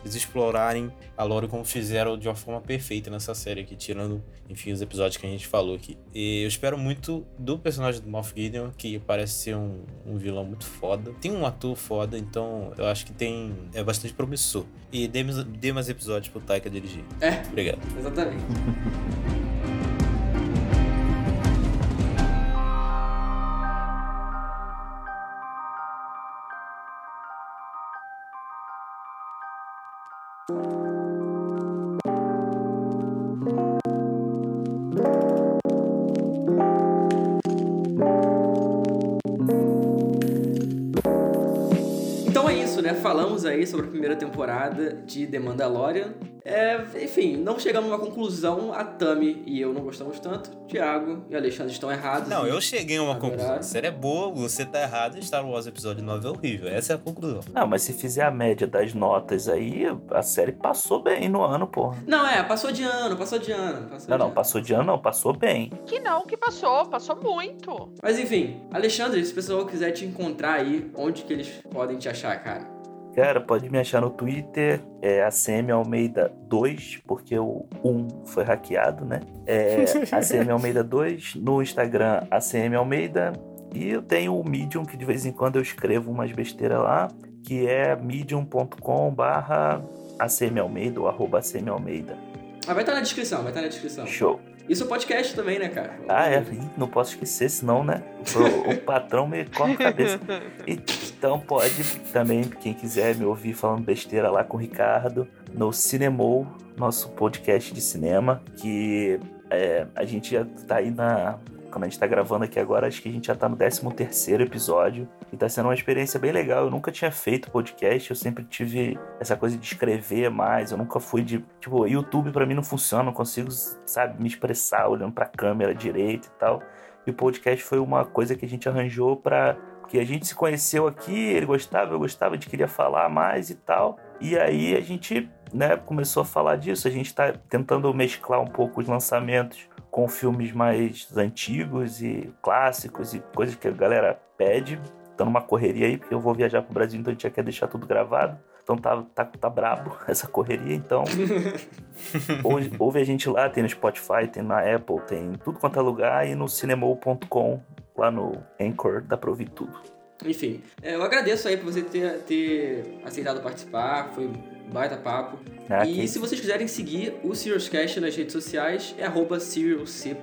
eles explorarem a lore como fizeram de uma forma perfeita nessa série aqui, tirando, enfim, os episódios que a gente falou aqui. E eu espero muito do personagem do Moff Gideon, que parece ser um, um vilão muito foda. Tem um ator foda, então eu acho que tem é bastante promissor. E dê, mais- dê mais episódios pro Taika dirigir.
É.
Obrigado.
Exatamente. né? Falamos aí sobre a primeira temporada de The Mandalorian. É, enfim, não chegamos a uma conclusão. A Tami e eu não gostamos tanto. Tiago e Alexandre estão errados.
Não, eu cheguei a uma conclusão. A série é boa, você tá errado, Star Wars Episódio 9 é horrível. Essa é a conclusão.
Não, mas se fizer a média das notas aí, a série passou bem no ano, porra.
Não, é, passou de ano, passou de ano. Passou
Não,
de
não,
ano.
passou de ano, não, passou bem.
Que não, que passou, passou muito.
Mas enfim, Alexandre, se o pessoal quiser te encontrar aí, onde que eles podem te achar, cara?
Cara, pode me achar no Twitter, é ACM Almeida 2, porque o 1 foi hackeado, né? É ACM Almeida 2, no Instagram ACM Almeida, e eu tenho o Medium, que de vez em quando eu escrevo umas besteiras lá, que é medium.com barra ACM Almeida ou arroba ACM Almeida.
Ah, vai estar na descrição, vai estar na descrição.
Show.
E seu podcast também, né, cara?
Ah, é, não posso esquecer, senão, né? O, o patrão me corta a cabeça. Então pode também, quem quiser me ouvir falando besteira lá com o Ricardo, no Cinemou, nosso podcast de cinema, que é, a gente já tá aí na. A gente tá gravando aqui agora, acho que a gente já tá no 13 terceiro episódio. E tá sendo uma experiência bem legal. Eu nunca tinha feito podcast, eu sempre tive essa coisa de escrever mais. Eu nunca fui de. Tipo, YouTube pra mim não funciona, não consigo, sabe, me expressar olhando pra câmera direito e tal. E o podcast foi uma coisa que a gente arranjou pra. Porque a gente se conheceu aqui, ele gostava, eu gostava, a gente queria falar mais e tal. E aí a gente, né, começou a falar disso. A gente tá tentando mesclar um pouco os lançamentos com filmes mais antigos e clássicos e coisas que a galera pede. Tá numa correria aí, porque eu vou viajar pro Brasil, então a gente já quer deixar tudo gravado. Então tá, tá, tá brabo essa correria, então. ouve, ouve a gente lá, tem no Spotify, tem na Apple, tem tudo quanto é lugar e no cinemou.com, lá no Anchor, dá pra ouvir tudo.
Enfim, é, eu agradeço aí por você ter, ter aceitado participar, foi baita papo.
Ah,
e
que-
se vocês quiserem seguir o SiriusCast nas redes sociais, é arroba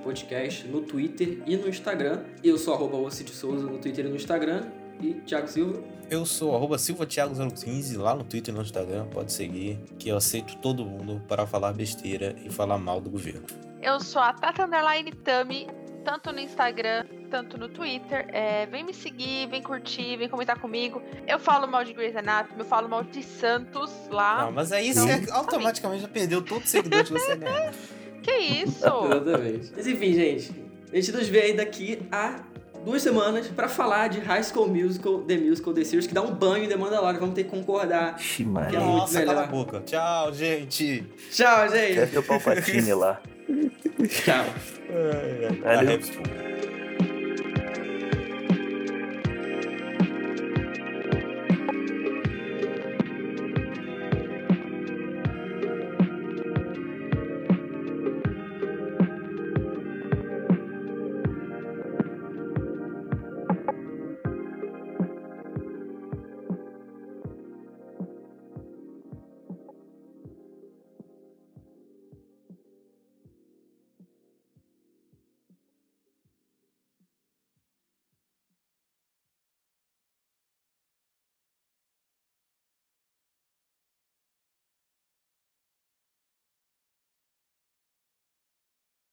Podcast no Twitter e no Instagram. Eu sou arroba Souza no Twitter e no Instagram. E Thiago Silva.
Eu sou arroba silvatiago015 lá no Twitter e no Instagram, pode seguir, que eu aceito todo mundo para falar besteira e falar mal do governo.
Eu sou a Tata Underline Tami, tanto no Instagram, tanto no Twitter. É, vem me seguir, vem curtir, vem comentar comigo. Eu falo mal de Grey's Anatomy, eu falo mal de Santos lá.
Não, mas aí
Não.
você automaticamente já perdeu todos os seguidores que você ganha.
Que isso?
Exatamente. Mas enfim, gente. A gente nos vê aí daqui a duas semanas pra falar de High School Musical, The Musical, The Series, que dá um banho em The Mandalorian. Vamos ter que concordar.
Ixi,
Que é
Nossa, cala a
melhor.
boca. Tchau, gente.
Tchau,
Quer
gente.
ter o Palpatine lá.
Tchau.
Ai, ai.
Valeu.
Repsol.